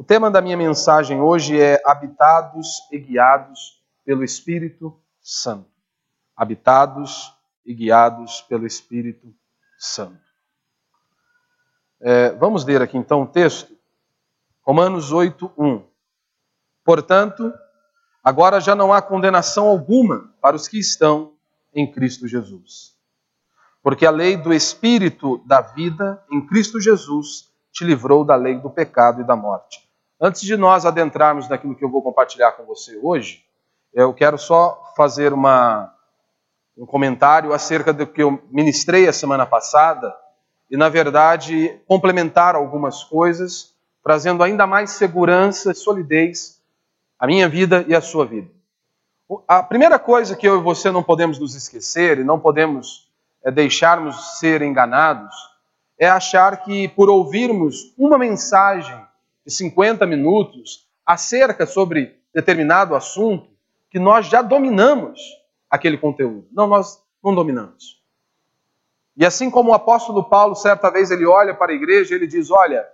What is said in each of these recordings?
O tema da minha mensagem hoje é Habitados e Guiados pelo Espírito Santo. Habitados e guiados pelo Espírito Santo. É, vamos ler aqui então o texto. Romanos 8, 1. Portanto, agora já não há condenação alguma para os que estão em Cristo Jesus. Porque a lei do Espírito da vida em Cristo Jesus te livrou da lei do pecado e da morte. Antes de nós adentrarmos naquilo que eu vou compartilhar com você hoje, eu quero só fazer uma, um comentário acerca do que eu ministrei a semana passada e, na verdade, complementar algumas coisas, trazendo ainda mais segurança e solidez à minha vida e à sua vida. A primeira coisa que eu e você não podemos nos esquecer e não podemos é, deixarmos ser enganados é achar que, por ouvirmos uma mensagem de 50 minutos acerca sobre determinado assunto que nós já dominamos aquele conteúdo. Não, nós não dominamos. E assim como o apóstolo Paulo, certa vez, ele olha para a igreja e ele diz: Olha,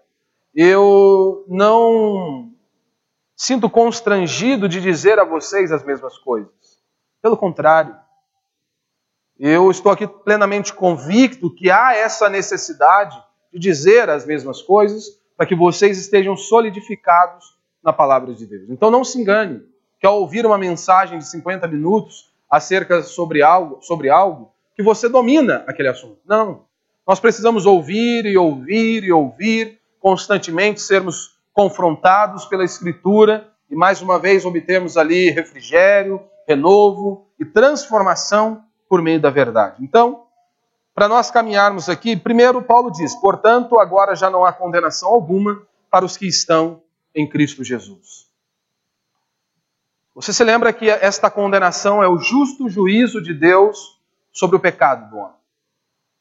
eu não sinto constrangido de dizer a vocês as mesmas coisas. Pelo contrário, eu estou aqui plenamente convicto que há essa necessidade de dizer as mesmas coisas, para que vocês estejam solidificados na palavra de Deus. Então não se engane que ao ouvir uma mensagem de 50 minutos acerca sobre algo, sobre algo que você domina aquele assunto. Não. Nós precisamos ouvir e ouvir e ouvir constantemente, sermos confrontados pela Escritura e mais uma vez obtermos ali refrigério, renovo e transformação por meio da verdade. Então, para nós caminharmos aqui, primeiro Paulo diz: portanto, agora já não há condenação alguma para os que estão em Cristo Jesus. Você se lembra que esta condenação é o justo juízo de Deus sobre o pecado do homem.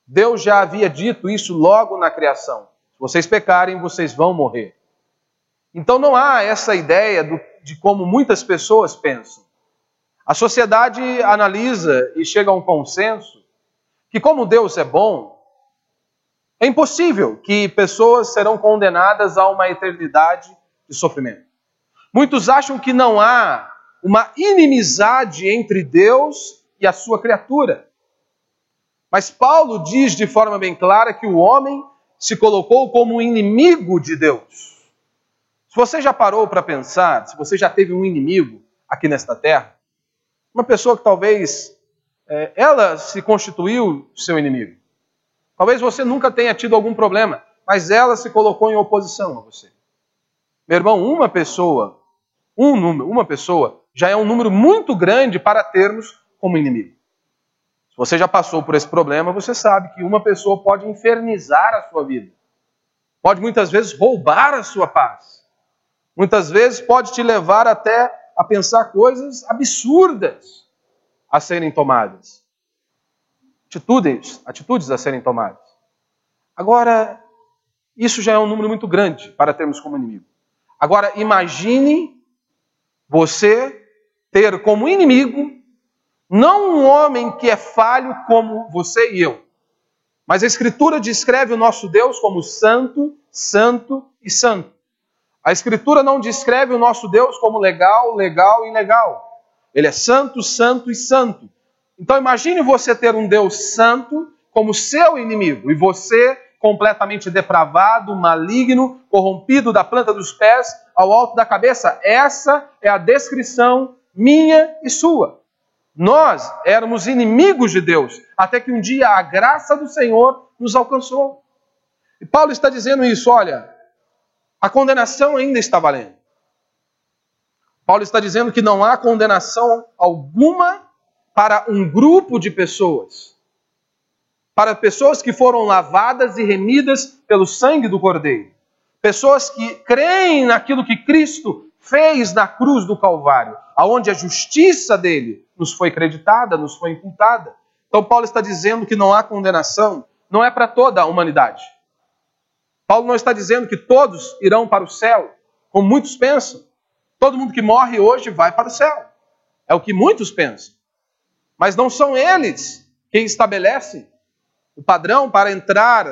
Deus já havia dito isso logo na criação. Se vocês pecarem, vocês vão morrer. Então não há essa ideia do, de como muitas pessoas pensam. A sociedade analisa e chega a um consenso que, como Deus é bom, é impossível que pessoas serão condenadas a uma eternidade de sofrimento. Muitos acham que não há uma inimizade entre Deus e a sua criatura. Mas Paulo diz de forma bem clara que o homem se colocou como inimigo de Deus. Se você já parou para pensar, se você já teve um inimigo aqui nesta terra, uma pessoa que talvez é, ela se constituiu seu inimigo. Talvez você nunca tenha tido algum problema, mas ela se colocou em oposição a você. Meu irmão, uma pessoa, um número, uma pessoa já é um número muito grande para termos como inimigo. Se você já passou por esse problema, você sabe que uma pessoa pode infernizar a sua vida. Pode muitas vezes roubar a sua paz. Muitas vezes pode te levar até a pensar coisas absurdas a serem tomadas. Atitudes, atitudes a serem tomadas. Agora, isso já é um número muito grande para termos como inimigo. Agora, imagine você ter como inimigo não um homem que é falho como você e eu, mas a Escritura descreve o nosso Deus como santo, santo e santo. A Escritura não descreve o nosso Deus como legal, legal e legal. Ele é santo, santo e santo. Então imagine você ter um Deus santo como seu inimigo e você completamente depravado, maligno, corrompido da planta dos pés ao alto da cabeça. Essa é a descrição minha e sua. Nós éramos inimigos de Deus, até que um dia a graça do Senhor nos alcançou. E Paulo está dizendo isso, olha, a condenação ainda está valendo. Paulo está dizendo que não há condenação alguma para um grupo de pessoas. Para pessoas que foram lavadas e remidas pelo sangue do Cordeiro. Pessoas que creem naquilo que Cristo fez na cruz do Calvário, aonde a justiça dele nos foi creditada, nos foi imputada. Então Paulo está dizendo que não há condenação, não é para toda a humanidade. Paulo não está dizendo que todos irão para o céu, como muitos pensam. Todo mundo que morre hoje vai para o céu. É o que muitos pensam. Mas não são eles quem estabelecem o padrão para entrar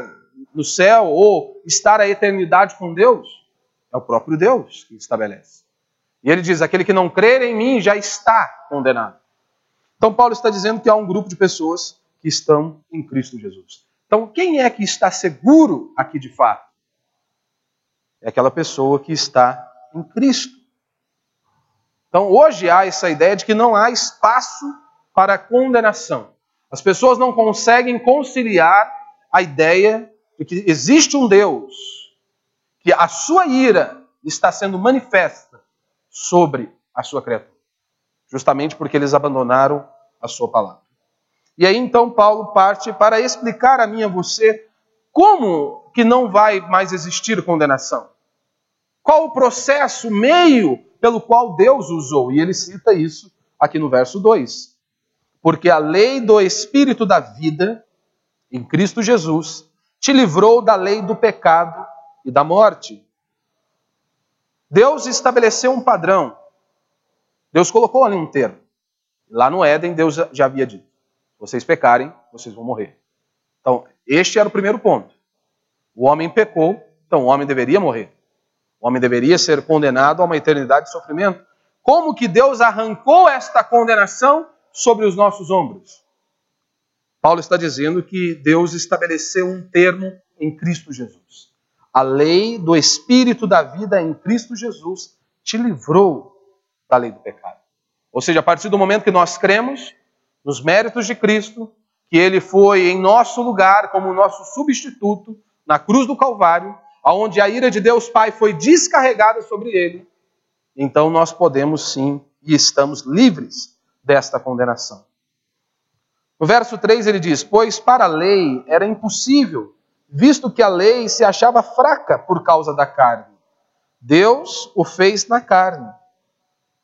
no céu ou estar a eternidade com Deus. É o próprio Deus que estabelece. E ele diz: aquele que não crer em mim já está condenado. Então, Paulo está dizendo que há um grupo de pessoas que estão em Cristo Jesus. Então, quem é que está seguro aqui de fato? É aquela pessoa que está em Cristo. Então, hoje há essa ideia de que não há espaço para condenação. As pessoas não conseguem conciliar a ideia de que existe um Deus, que a sua ira está sendo manifesta sobre a sua criatura, justamente porque eles abandonaram a sua palavra. E aí então Paulo parte para explicar a mim e a você como que não vai mais existir condenação. Qual o processo, o meio pelo qual Deus usou? E ele cita isso aqui no verso 2. Porque a lei do Espírito da vida, em Cristo Jesus, te livrou da lei do pecado e da morte. Deus estabeleceu um padrão. Deus colocou ali um termo. Lá no Éden, Deus já havia dito: vocês pecarem, vocês vão morrer. Então, este era o primeiro ponto. O homem pecou, então o homem deveria morrer. O homem deveria ser condenado a uma eternidade de sofrimento. Como que Deus arrancou esta condenação sobre os nossos ombros? Paulo está dizendo que Deus estabeleceu um termo em Cristo Jesus. A lei do Espírito da vida em Cristo Jesus te livrou da lei do pecado. Ou seja, a partir do momento que nós cremos nos méritos de Cristo, que ele foi em nosso lugar como nosso substituto na cruz do Calvário, aonde a ira de Deus Pai foi descarregada sobre ele, então nós podemos sim e estamos livres desta condenação. No verso 3 ele diz: Pois para a lei era impossível, visto que a lei se achava fraca por causa da carne. Deus o fez na carne,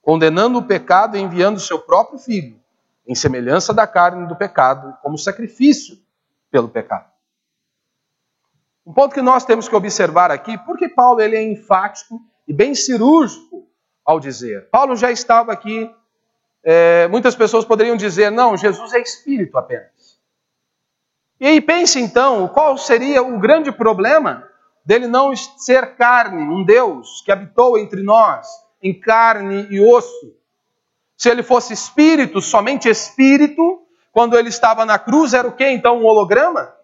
condenando o pecado e enviando seu próprio filho, em semelhança da carne do pecado, como sacrifício pelo pecado. Um ponto que nós temos que observar aqui, porque Paulo ele é enfático e bem cirúrgico ao dizer. Paulo já estava aqui, é, muitas pessoas poderiam dizer, não, Jesus é espírito apenas. E aí pense então, qual seria o grande problema dele não ser carne, um Deus que habitou entre nós, em carne e osso. Se ele fosse espírito, somente espírito, quando ele estava na cruz, era o que então? Um holograma?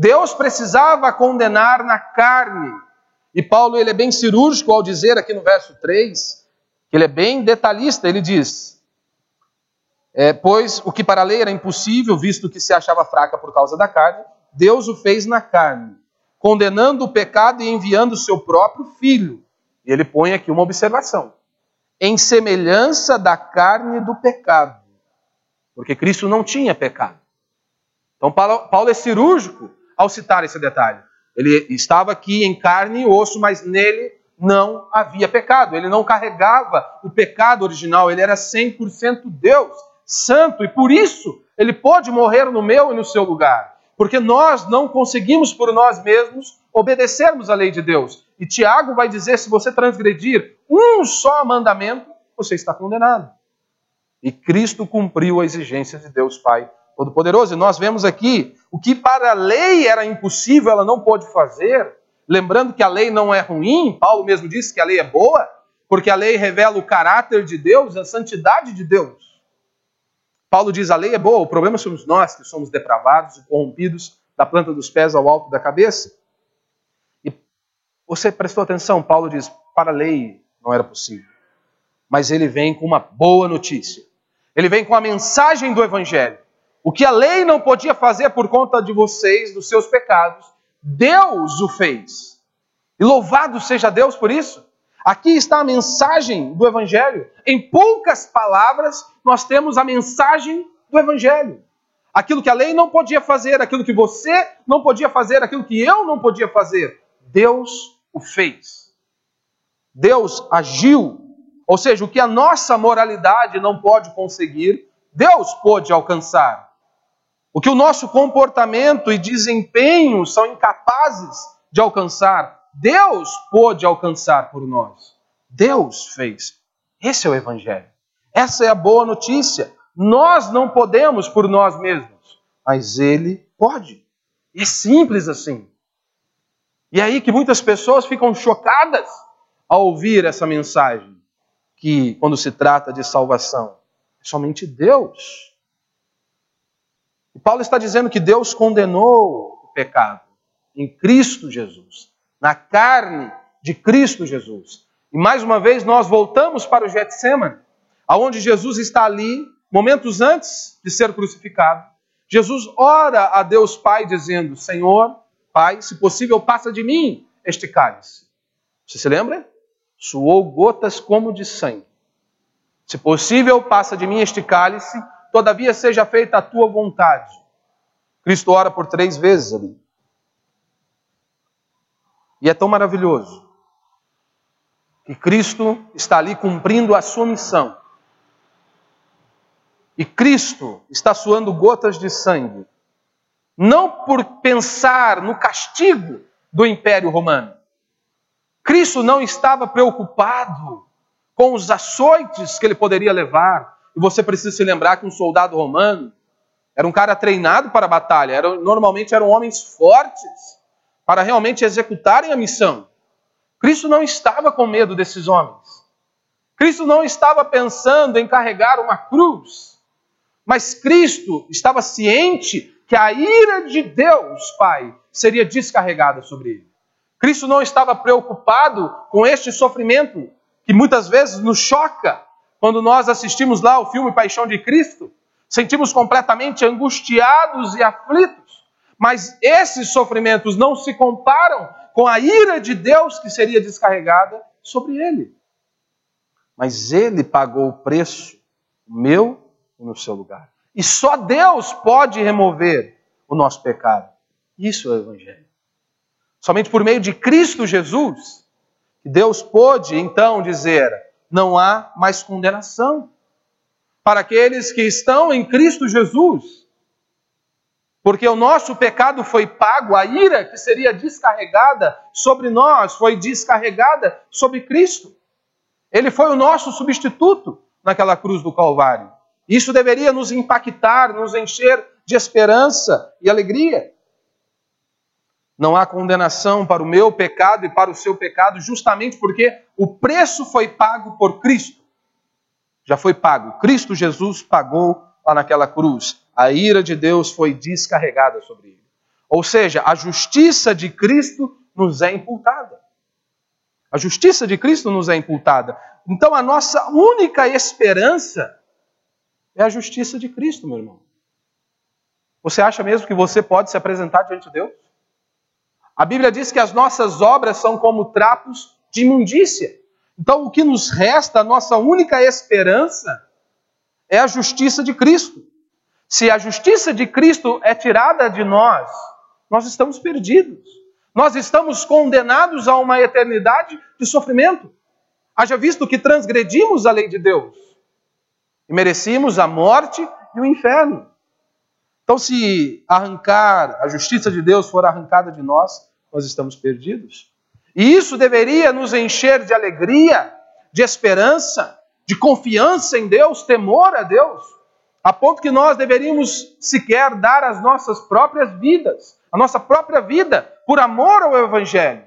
Deus precisava condenar na carne. E Paulo ele é bem cirúrgico ao dizer aqui no verso 3, que ele é bem detalhista, ele diz: é, Pois o que para a lei era impossível, visto que se achava fraca por causa da carne, Deus o fez na carne, condenando o pecado e enviando o seu próprio filho. E ele põe aqui uma observação: em semelhança da carne do pecado, porque Cristo não tinha pecado. Então Paulo é cirúrgico ao citar esse detalhe. Ele estava aqui em carne e osso, mas nele não havia pecado. Ele não carregava o pecado original, ele era 100% Deus, santo, e por isso ele pôde morrer no meu e no seu lugar. Porque nós não conseguimos por nós mesmos obedecermos à lei de Deus. E Tiago vai dizer: se você transgredir um só mandamento, você está condenado. E Cristo cumpriu a exigência de Deus Pai Todo-Poderoso. E nós vemos aqui o que para a lei era impossível, ela não pôde fazer. Lembrando que a lei não é ruim, Paulo mesmo disse que a lei é boa, porque a lei revela o caráter de Deus, a santidade de Deus. Paulo diz: a lei é boa, o problema somos nós que somos depravados e corrompidos da planta dos pés ao alto da cabeça. E você prestou atenção? Paulo diz: para a lei não era possível. Mas ele vem com uma boa notícia. Ele vem com a mensagem do Evangelho. O que a lei não podia fazer por conta de vocês, dos seus pecados, Deus o fez. E louvado seja Deus por isso. Aqui está a mensagem do Evangelho. Em poucas palavras, nós temos a mensagem do Evangelho. Aquilo que a lei não podia fazer, aquilo que você não podia fazer, aquilo que eu não podia fazer, Deus o fez. Deus agiu. Ou seja, o que a nossa moralidade não pode conseguir, Deus pôde alcançar. O que o nosso comportamento e desempenho são incapazes de alcançar, Deus pôde alcançar por nós. Deus fez. Esse é o Evangelho. Essa é a boa notícia. Nós não podemos por nós mesmos, mas Ele pode. É simples assim. E é aí que muitas pessoas ficam chocadas ao ouvir essa mensagem que, quando se trata de salvação, é somente Deus. E Paulo está dizendo que Deus condenou o pecado em Cristo Jesus, na carne de Cristo Jesus. E mais uma vez nós voltamos para o Getsemane, aonde Jesus está ali, momentos antes de ser crucificado. Jesus ora a Deus Pai dizendo: Senhor, Pai, se possível, passa de mim este cálice. Você se lembra? Suou gotas como de sangue. Se possível, passa de mim este cálice, todavia seja feita a tua vontade. Cristo ora por três vezes ali. E é tão maravilhoso que Cristo está ali cumprindo a sua missão. E Cristo está suando gotas de sangue, não por pensar no castigo do Império Romano. Cristo não estava preocupado com os açoites que ele poderia levar. E você precisa se lembrar que um soldado romano era um cara treinado para a batalha, era, normalmente eram homens fortes para realmente executarem a missão. Cristo não estava com medo desses homens. Cristo não estava pensando em carregar uma cruz. Mas Cristo estava ciente que a ira de Deus, Pai, seria descarregada sobre ele. Cristo não estava preocupado com este sofrimento que muitas vezes nos choca quando nós assistimos lá o filme Paixão de Cristo, sentimos completamente angustiados e aflitos. Mas esses sofrimentos não se comparam com a ira de Deus que seria descarregada sobre ele. Mas ele pagou o preço, meu e no seu lugar. E só Deus pode remover o nosso pecado. Isso é o Evangelho. Somente por meio de Cristo Jesus, Deus pôde então dizer: não há mais condenação para aqueles que estão em Cristo Jesus. Porque o nosso pecado foi pago, a ira que seria descarregada sobre nós foi descarregada sobre Cristo. Ele foi o nosso substituto naquela cruz do Calvário. Isso deveria nos impactar, nos encher de esperança e alegria. Não há condenação para o meu pecado e para o seu pecado, justamente porque o preço foi pago por Cristo. Já foi pago. Cristo Jesus pagou lá naquela cruz a ira de Deus foi descarregada sobre ele. Ou seja, a justiça de Cristo nos é imputada. A justiça de Cristo nos é imputada. Então a nossa única esperança é a justiça de Cristo, meu irmão. Você acha mesmo que você pode se apresentar diante de Deus? A Bíblia diz que as nossas obras são como trapos de imundícia. Então o que nos resta, a nossa única esperança, é a justiça de Cristo. Se a justiça de Cristo é tirada de nós, nós estamos perdidos. Nós estamos condenados a uma eternidade de sofrimento. Haja visto que transgredimos a lei de Deus e merecíamos a morte e o inferno. Então, se arrancar, a justiça de Deus for arrancada de nós, nós estamos perdidos. E isso deveria nos encher de alegria, de esperança, de confiança em Deus, temor a Deus a ponto que nós deveríamos sequer dar as nossas próprias vidas, a nossa própria vida, por amor ao Evangelho.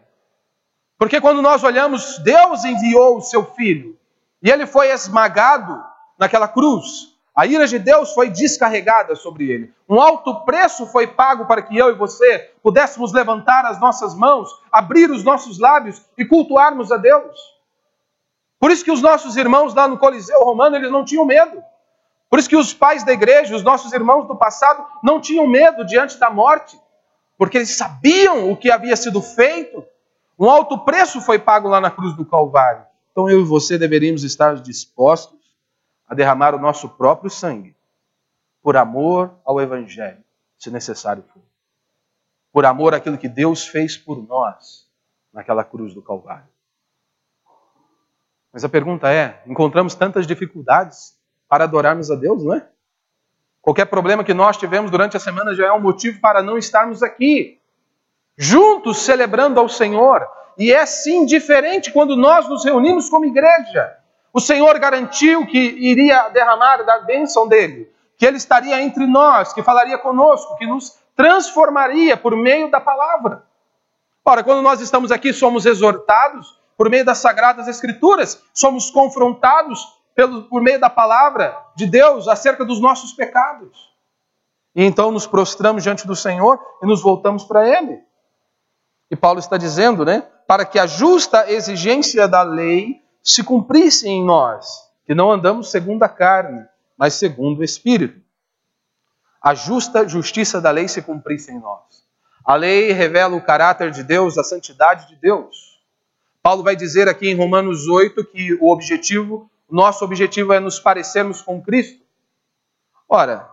Porque quando nós olhamos, Deus enviou o seu filho e ele foi esmagado naquela cruz. A ira de Deus foi descarregada sobre ele. Um alto preço foi pago para que eu e você pudéssemos levantar as nossas mãos, abrir os nossos lábios e cultuarmos a Deus. Por isso que os nossos irmãos lá no Coliseu Romano, eles não tinham medo. Por isso que os pais da igreja, os nossos irmãos do passado, não tinham medo diante da morte, porque eles sabiam o que havia sido feito. Um alto preço foi pago lá na cruz do Calvário. Então eu e você deveríamos estar dispostos a derramar o nosso próprio sangue, por amor ao Evangelho, se necessário for. Por amor àquilo que Deus fez por nós naquela cruz do Calvário. Mas a pergunta é: encontramos tantas dificuldades para adorarmos a Deus, não é? Qualquer problema que nós tivemos durante a semana já é um motivo para não estarmos aqui, juntos celebrando ao Senhor. E é sim diferente quando nós nos reunimos como igreja. O Senhor garantiu que iria derramar da bênção dele, que ele estaria entre nós, que falaria conosco, que nos transformaria por meio da palavra. Ora, quando nós estamos aqui, somos exortados por meio das sagradas escrituras, somos confrontados pelo, por meio da palavra de Deus acerca dos nossos pecados. E então nos prostramos diante do Senhor e nos voltamos para Ele. E Paulo está dizendo, né? Para que a justa exigência da lei se cumprisse em nós, que não andamos segundo a carne, mas segundo o Espírito. A justa justiça da lei se cumprisse em nós. A lei revela o caráter de Deus, a santidade de Deus. Paulo vai dizer aqui em Romanos 8 que o objetivo, nosso objetivo é nos parecermos com Cristo. Ora,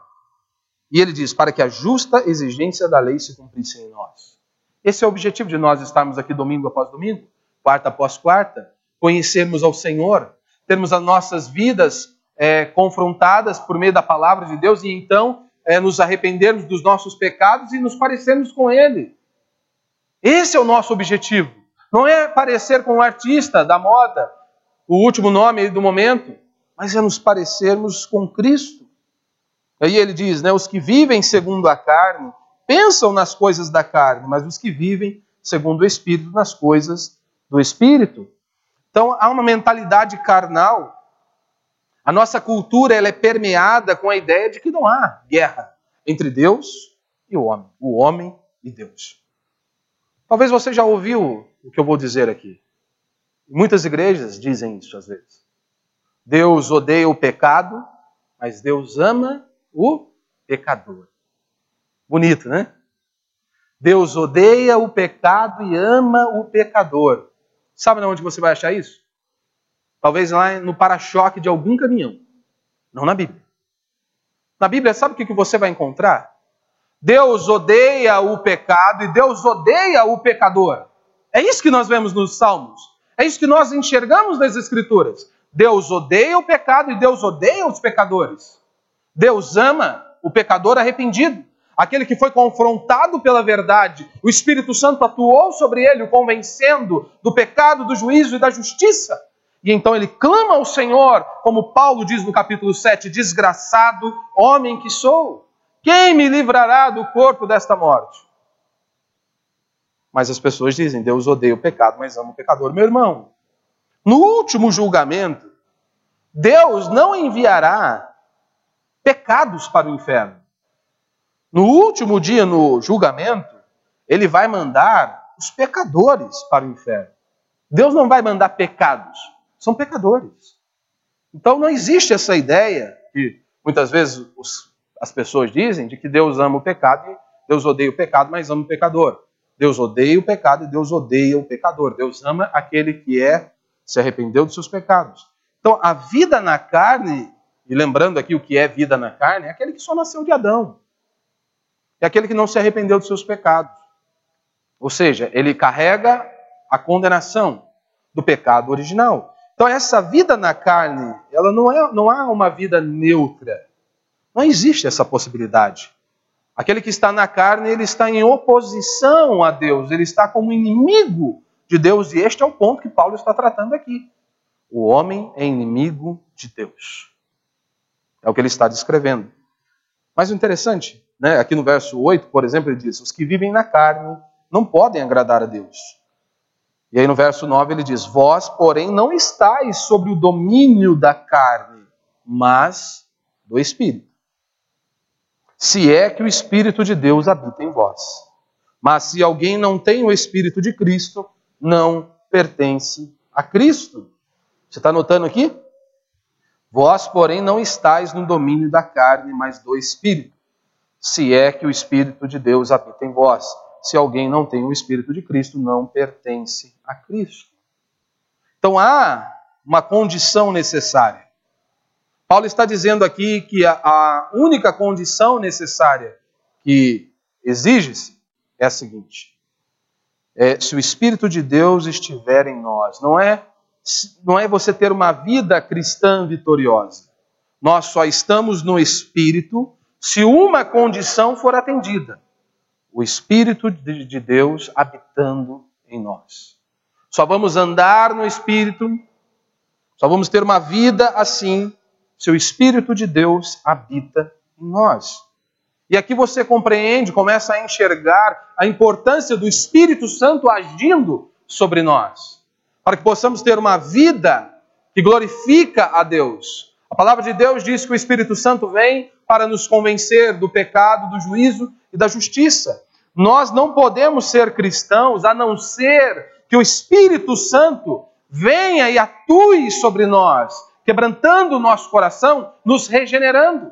e ele diz: para que a justa exigência da lei se cumprisse em nós. Esse é o objetivo de nós estarmos aqui domingo após domingo, quarta após quarta, conhecermos ao Senhor, termos as nossas vidas é, confrontadas por meio da palavra de Deus e então é, nos arrependermos dos nossos pecados e nos parecermos com Ele. Esse é o nosso objetivo. Não é parecer com o artista da moda, o último nome do momento, mas é nos parecermos com Cristo. Aí ele diz, né, os que vivem segundo a carne pensam nas coisas da carne, mas os que vivem segundo o Espírito nas coisas do Espírito. Então há uma mentalidade carnal. A nossa cultura ela é permeada com a ideia de que não há guerra entre Deus e o homem, o homem e Deus. Talvez você já ouviu o que eu vou dizer aqui. Muitas igrejas dizem isso às vezes. Deus odeia o pecado, mas Deus ama o pecador. Bonito, né? Deus odeia o pecado e ama o pecador. Sabe onde você vai achar isso? Talvez lá no para-choque de algum caminhão. Não na Bíblia. Na Bíblia, sabe o que você vai encontrar? Deus odeia o pecado e Deus odeia o pecador. É isso que nós vemos nos Salmos. É isso que nós enxergamos nas Escrituras. Deus odeia o pecado e Deus odeia os pecadores. Deus ama o pecador arrependido, aquele que foi confrontado pela verdade. O Espírito Santo atuou sobre ele, o convencendo do pecado, do juízo e da justiça. E então ele clama ao Senhor, como Paulo diz no capítulo 7: Desgraçado homem que sou, quem me livrará do corpo desta morte? Mas as pessoas dizem: Deus odeia o pecado, mas ama o pecador. Meu irmão, no último julgamento, Deus não enviará pecados para o inferno. No último dia, no julgamento, ele vai mandar os pecadores para o inferno. Deus não vai mandar pecados, são pecadores. Então não existe essa ideia que muitas vezes os, as pessoas dizem de que Deus ama o pecado e Deus odeia o pecado, mas ama o pecador. Deus odeia o pecado e Deus odeia o pecador. Deus ama aquele que é se arrependeu dos seus pecados. Então a vida na carne e lembrando aqui o que é vida na carne, é aquele que só nasceu de Adão. É aquele que não se arrependeu dos seus pecados. Ou seja, ele carrega a condenação do pecado original. Então essa vida na carne, ela não é não há uma vida neutra. Não existe essa possibilidade. Aquele que está na carne, ele está em oposição a Deus, ele está como inimigo de Deus, e este é o ponto que Paulo está tratando aqui. O homem é inimigo de Deus. É o que ele está descrevendo. Mas o interessante, né, aqui no verso 8, por exemplo, ele diz: Os que vivem na carne não podem agradar a Deus. E aí no verso 9 ele diz: Vós, porém, não estáis sobre o domínio da carne, mas do Espírito. Se é que o Espírito de Deus habita em vós. Mas se alguém não tem o Espírito de Cristo, não pertence a Cristo. Você está notando aqui? Vós, porém, não estáis no domínio da carne, mas do Espírito, se é que o Espírito de Deus habita em vós. Se alguém não tem o Espírito de Cristo, não pertence a Cristo. Então há uma condição necessária. Paulo está dizendo aqui que a, a única condição necessária que exige-se é a seguinte: é, se o Espírito de Deus estiver em nós, não é não é você ter uma vida cristã vitoriosa. Nós só estamos no Espírito se uma condição for atendida: o Espírito de Deus habitando em nós. Só vamos andar no Espírito, só vamos ter uma vida assim se o Espírito de Deus habita em nós. E aqui você compreende, começa a enxergar a importância do Espírito Santo agindo sobre nós. para que possamos ter uma vida que glorifica a Deus. A palavra de Deus diz que o Espírito Santo vem para nos convencer do pecado, do juízo e da justiça. Nós não podemos ser cristãos a não ser que o Espírito Santo venha e atue sobre nós, quebrantando o nosso coração, nos regenerando.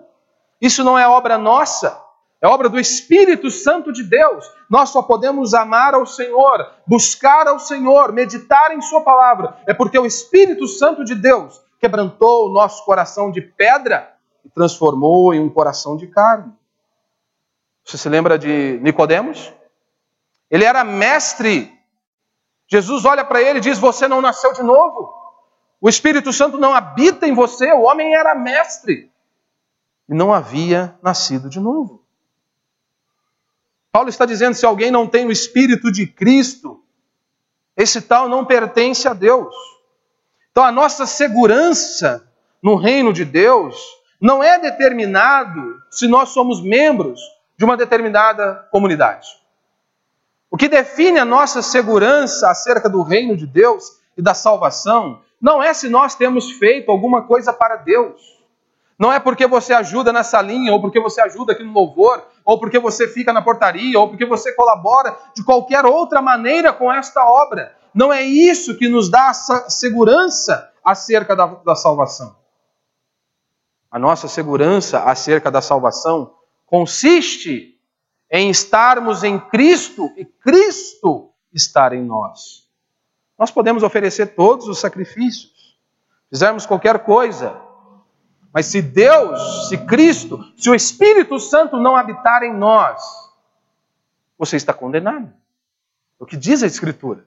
Isso não é obra nossa, é obra do Espírito Santo de Deus. Nós só podemos amar ao Senhor, buscar ao Senhor, meditar em Sua palavra. É porque o Espírito Santo de Deus quebrantou o nosso coração de pedra e transformou em um coração de carne. Você se lembra de Nicodemos? Ele era mestre. Jesus olha para ele e diz: Você não nasceu de novo. O Espírito Santo não habita em você. O homem era mestre e não havia nascido de novo. Paulo está dizendo: se alguém não tem o Espírito de Cristo, esse tal não pertence a Deus. Então a nossa segurança no reino de Deus não é determinado se nós somos membros de uma determinada comunidade. O que define a nossa segurança acerca do reino de Deus e da salvação não é se nós temos feito alguma coisa para Deus. Não é porque você ajuda na salinha, ou porque você ajuda aqui no louvor, ou porque você fica na portaria, ou porque você colabora de qualquer outra maneira com esta obra. Não é isso que nos dá segurança acerca da, da salvação. A nossa segurança acerca da salvação consiste em estarmos em Cristo e Cristo estar em nós. Nós podemos oferecer todos os sacrifícios, fizermos qualquer coisa, mas se Deus, se Cristo, se o Espírito Santo não habitar em nós, você está condenado. É o que diz a Escritura.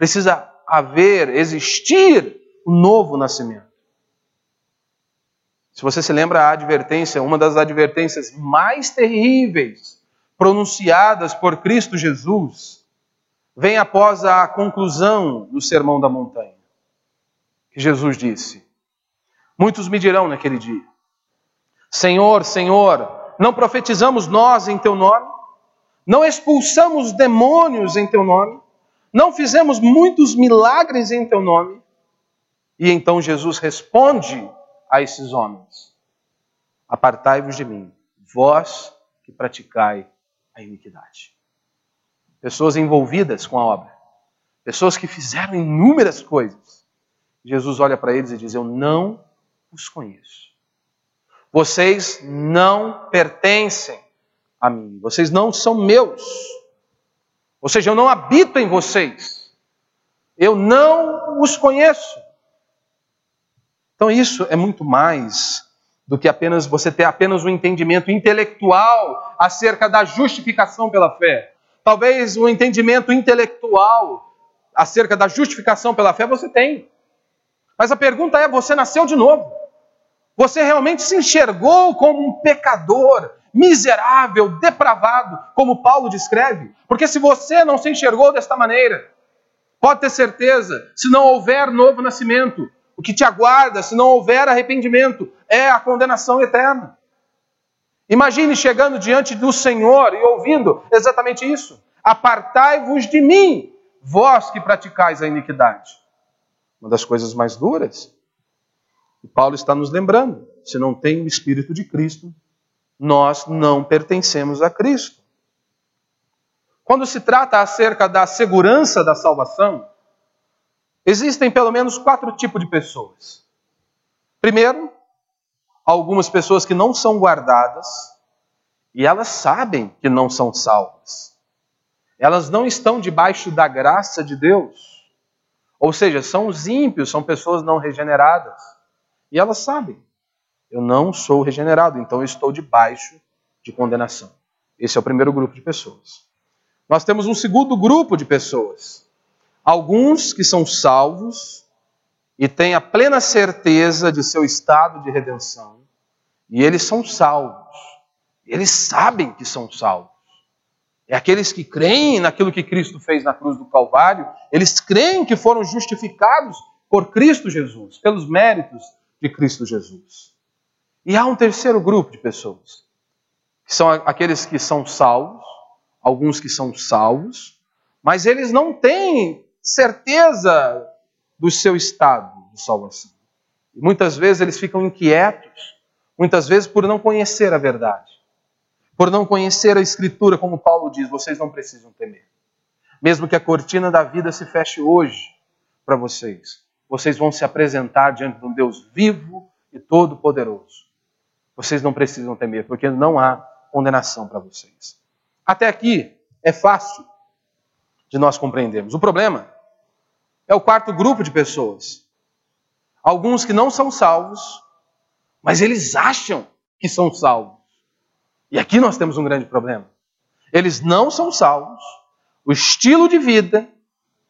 Precisa haver, existir um novo nascimento. Se você se lembra a advertência, uma das advertências mais terríveis pronunciadas por Cristo Jesus, vem após a conclusão do Sermão da Montanha. Que Jesus disse: Muitos me dirão naquele dia: Senhor, Senhor, não profetizamos nós em teu nome? Não expulsamos demônios em teu nome? Não fizemos muitos milagres em teu nome? E então Jesus responde a esses homens: Apartai-vos de mim, vós que praticai a iniquidade. Pessoas envolvidas com a obra, pessoas que fizeram inúmeras coisas. Jesus olha para eles e diz: Eu não os conheço. Vocês não pertencem a mim, vocês não são meus. Ou seja, eu não habito em vocês. Eu não os conheço. Então isso é muito mais do que apenas você ter apenas um entendimento intelectual acerca da justificação pela fé. Talvez um entendimento intelectual acerca da justificação pela fé você tem. Mas a pergunta é: você nasceu de novo? Você realmente se enxergou como um pecador, miserável, depravado, como Paulo descreve? Porque se você não se enxergou desta maneira, pode ter certeza, se não houver novo nascimento, o que te aguarda, se não houver arrependimento, é a condenação eterna. Imagine chegando diante do Senhor e ouvindo exatamente isso: Apartai-vos de mim, vós que praticais a iniquidade. Uma das coisas mais duras. E Paulo está nos lembrando: se não tem o Espírito de Cristo, nós não pertencemos a Cristo. Quando se trata acerca da segurança da salvação, Existem pelo menos quatro tipos de pessoas. Primeiro, algumas pessoas que não são guardadas e elas sabem que não são salvas. Elas não estão debaixo da graça de Deus. Ou seja, são os ímpios, são pessoas não regeneradas. E elas sabem. Eu não sou regenerado, então eu estou debaixo de condenação. Esse é o primeiro grupo de pessoas. Nós temos um segundo grupo de pessoas Alguns que são salvos e têm a plena certeza de seu estado de redenção, e eles são salvos. Eles sabem que são salvos. É aqueles que creem naquilo que Cristo fez na cruz do Calvário, eles creem que foram justificados por Cristo Jesus, pelos méritos de Cristo Jesus. E há um terceiro grupo de pessoas, que são aqueles que são salvos, alguns que são salvos, mas eles não têm certeza do seu estado de salvação. E muitas vezes eles ficam inquietos, muitas vezes por não conhecer a verdade, por não conhecer a Escritura, como Paulo diz, vocês não precisam temer. Mesmo que a cortina da vida se feche hoje para vocês, vocês vão se apresentar diante de um Deus vivo e todo-poderoso. Vocês não precisam temer, porque não há condenação para vocês. Até aqui é fácil de nós compreendermos. O problema é o quarto grupo de pessoas. Alguns que não são salvos, mas eles acham que são salvos. E aqui nós temos um grande problema. Eles não são salvos. O estilo de vida,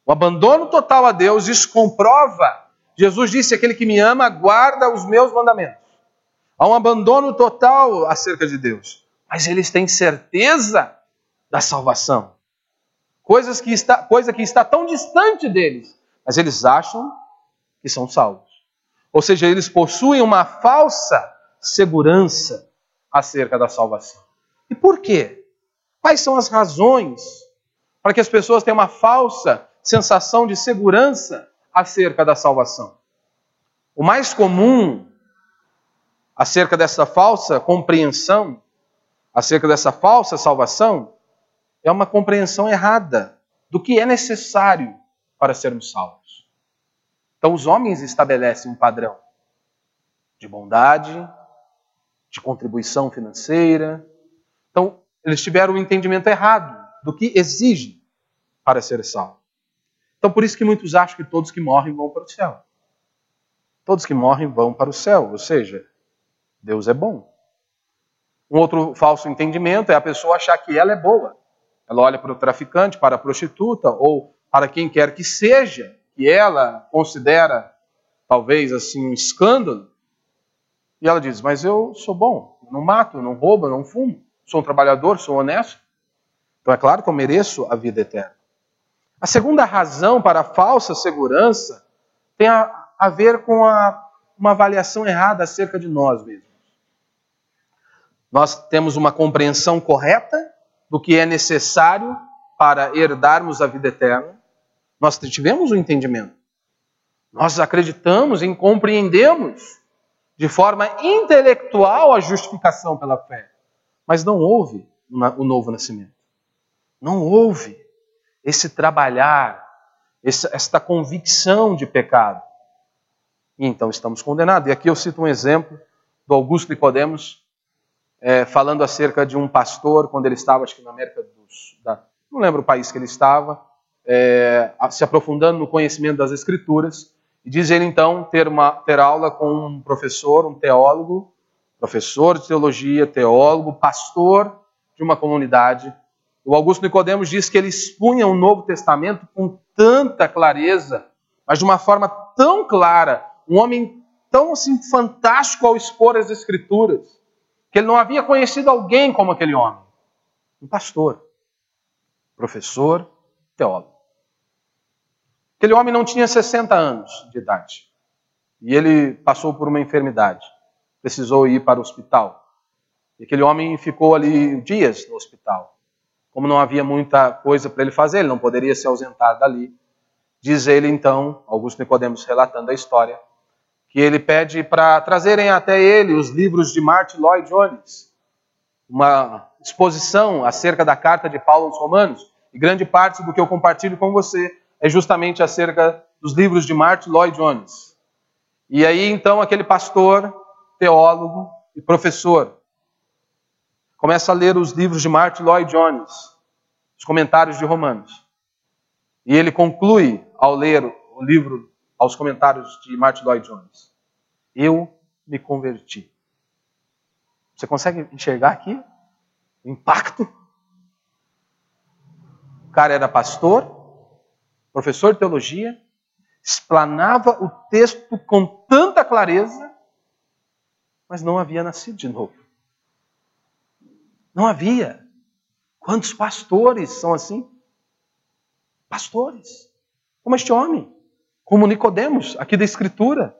o abandono total a Deus, isso comprova. Jesus disse: aquele que me ama guarda os meus mandamentos. Há um abandono total acerca de Deus. Mas eles têm certeza da salvação. Coisas que está, coisa que está tão distante deles, mas eles acham que são salvos. Ou seja, eles possuem uma falsa segurança acerca da salvação. E por quê? Quais são as razões para que as pessoas tenham uma falsa sensação de segurança acerca da salvação? O mais comum acerca dessa falsa compreensão, acerca dessa falsa salvação, é uma compreensão errada do que é necessário para sermos salvos. Então, os homens estabelecem um padrão de bondade, de contribuição financeira. Então, eles tiveram o um entendimento errado do que exige para ser salvo. Então, por isso que muitos acham que todos que morrem vão para o céu. Todos que morrem vão para o céu, ou seja, Deus é bom. Um outro falso entendimento é a pessoa achar que ela é boa. Ela olha para o traficante, para a prostituta ou para quem quer que seja, que ela considera talvez assim um escândalo. E ela diz: Mas eu sou bom, não mato, não roubo, não fumo, sou um trabalhador, sou honesto. Então é claro que eu mereço a vida eterna. A segunda razão para a falsa segurança tem a, a ver com a, uma avaliação errada acerca de nós mesmos. Nós temos uma compreensão correta do que é necessário para herdarmos a vida eterna, nós tivemos o um entendimento. Nós acreditamos e compreendemos de forma intelectual a justificação pela fé. Mas não houve o novo nascimento. Não houve esse trabalhar, esta convicção de pecado. E então estamos condenados. E aqui eu cito um exemplo do Augusto Nicodemos, é, falando acerca de um pastor, quando ele estava, acho que na América do Sul, da, não lembro o país que ele estava, é, se aprofundando no conhecimento das Escrituras, e diz ele então ter, uma, ter aula com um professor, um teólogo, professor de teologia, teólogo, pastor de uma comunidade. O Augusto Nicodemos diz que ele expunha o Novo Testamento com tanta clareza, mas de uma forma tão clara, um homem tão assim fantástico ao expor as Escrituras, que ele não havia conhecido alguém como aquele homem. Um pastor, professor, teólogo. Aquele homem não tinha 60 anos de idade. E ele passou por uma enfermidade. Precisou ir para o hospital. E aquele homem ficou ali dias no hospital. Como não havia muita coisa para ele fazer, ele não poderia se ausentar dali. Diz ele então, Augusto Nicodemos relatando a história, que ele pede para trazerem até ele os livros de Martin Lloyd Jones, uma exposição acerca da carta de Paulo aos Romanos, e grande parte do que eu compartilho com você é justamente acerca dos livros de Martin Lloyd Jones. E aí então aquele pastor, teólogo e professor começa a ler os livros de Martin Lloyd Jones, os comentários de Romanos. E ele conclui ao ler o livro aos comentários de Martin Lloyd Jones. Eu me converti. Você consegue enxergar aqui o impacto? O cara era pastor, professor de teologia, explanava o texto com tanta clareza, mas não havia nascido de novo. Não havia. Quantos pastores são assim? Pastores, como este homem como Nicodemos, aqui da Escritura.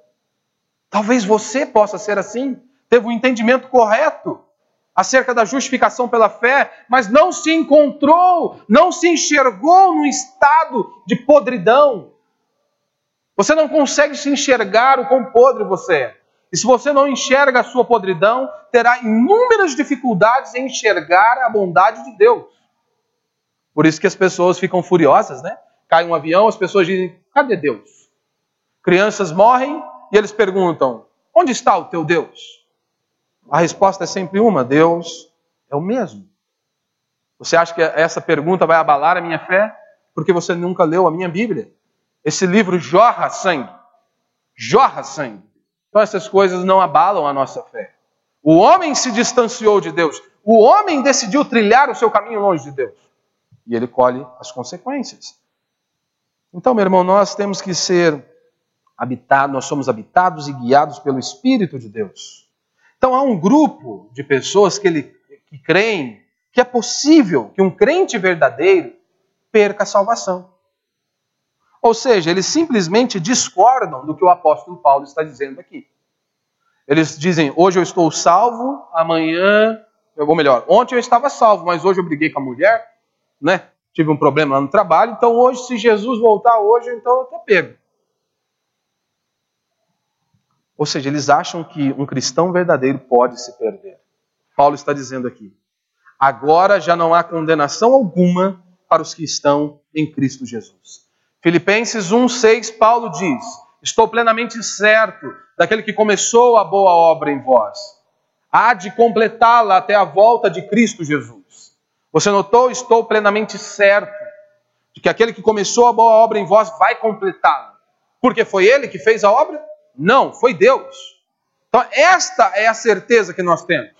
Talvez você possa ser assim, teve um entendimento correto acerca da justificação pela fé, mas não se encontrou, não se enxergou num estado de podridão. Você não consegue se enxergar o quão podre você é. E se você não enxerga a sua podridão, terá inúmeras dificuldades em enxergar a bondade de Deus. Por isso que as pessoas ficam furiosas, né? Cai um avião, as pessoas dizem: cadê Deus? Crianças morrem e eles perguntam: onde está o teu Deus? A resposta é sempre uma: Deus é o mesmo. Você acha que essa pergunta vai abalar a minha fé? Porque você nunca leu a minha Bíblia. Esse livro jorra sangue. Jorra sangue. Então essas coisas não abalam a nossa fé. O homem se distanciou de Deus. O homem decidiu trilhar o seu caminho longe de Deus. E ele colhe as consequências. Então, meu irmão, nós temos que ser habitados, nós somos habitados e guiados pelo Espírito de Deus. Então há um grupo de pessoas que, ele, que creem que é possível que um crente verdadeiro perca a salvação. Ou seja, eles simplesmente discordam do que o apóstolo Paulo está dizendo aqui. Eles dizem: hoje eu estou salvo, amanhã, ou melhor, ontem eu estava salvo, mas hoje eu briguei com a mulher, né? Tive um problema lá no trabalho, então hoje, se Jesus voltar hoje, então eu estou pego. Ou seja, eles acham que um cristão verdadeiro pode se perder. Paulo está dizendo aqui: agora já não há condenação alguma para os que estão em Cristo Jesus. Filipenses 1,6, Paulo diz: Estou plenamente certo daquele que começou a boa obra em vós, há de completá-la até a volta de Cristo Jesus. Você notou? Estou plenamente certo de que aquele que começou a boa obra em vós vai completá-la. Porque foi ele que fez a obra? Não, foi Deus. Então, esta é a certeza que nós temos.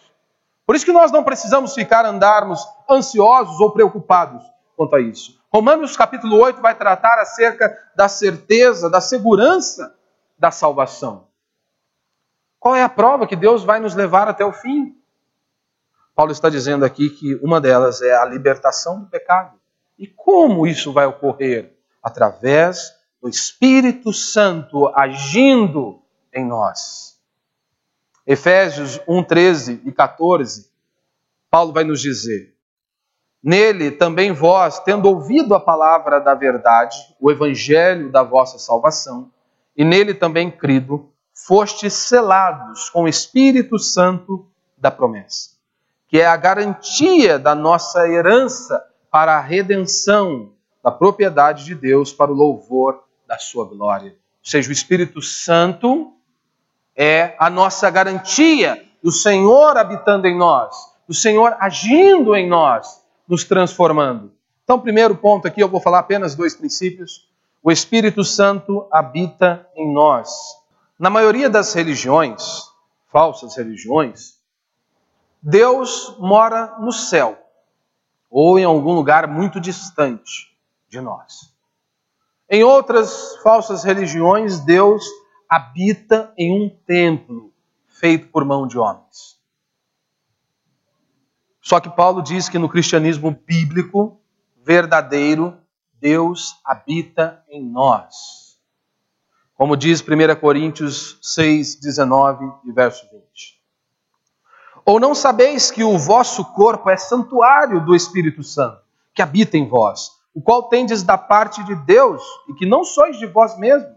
Por isso que nós não precisamos ficar andarmos ansiosos ou preocupados quanto a isso. Romanos capítulo 8 vai tratar acerca da certeza, da segurança da salvação. Qual é a prova que Deus vai nos levar até o fim? Paulo está dizendo aqui que uma delas é a libertação do pecado. E como isso vai ocorrer? Através do Espírito Santo agindo em nós. Efésios 1, 13 e 14, Paulo vai nos dizer: Nele também vós, tendo ouvido a palavra da verdade, o evangelho da vossa salvação, e nele também crido, fostes selados com o Espírito Santo da promessa, que é a garantia da nossa herança para a redenção da propriedade de Deus para o louvor da sua glória. Ou seja, o Espírito Santo é a nossa garantia do Senhor habitando em nós, do Senhor agindo em nós, nos transformando. Então, primeiro ponto aqui, eu vou falar apenas dois princípios. O Espírito Santo habita em nós. Na maioria das religiões, falsas religiões, Deus mora no céu ou em algum lugar muito distante de nós. Em outras falsas religiões, Deus habita em um templo feito por mão de homens. Só que Paulo diz que no cristianismo bíblico, verdadeiro, Deus habita em nós. Como diz 1 Coríntios 6, 19 e verso 20. Ou não sabeis que o vosso corpo é santuário do Espírito Santo, que habita em vós, o qual tendes da parte de Deus, e que não sois de vós mesmos,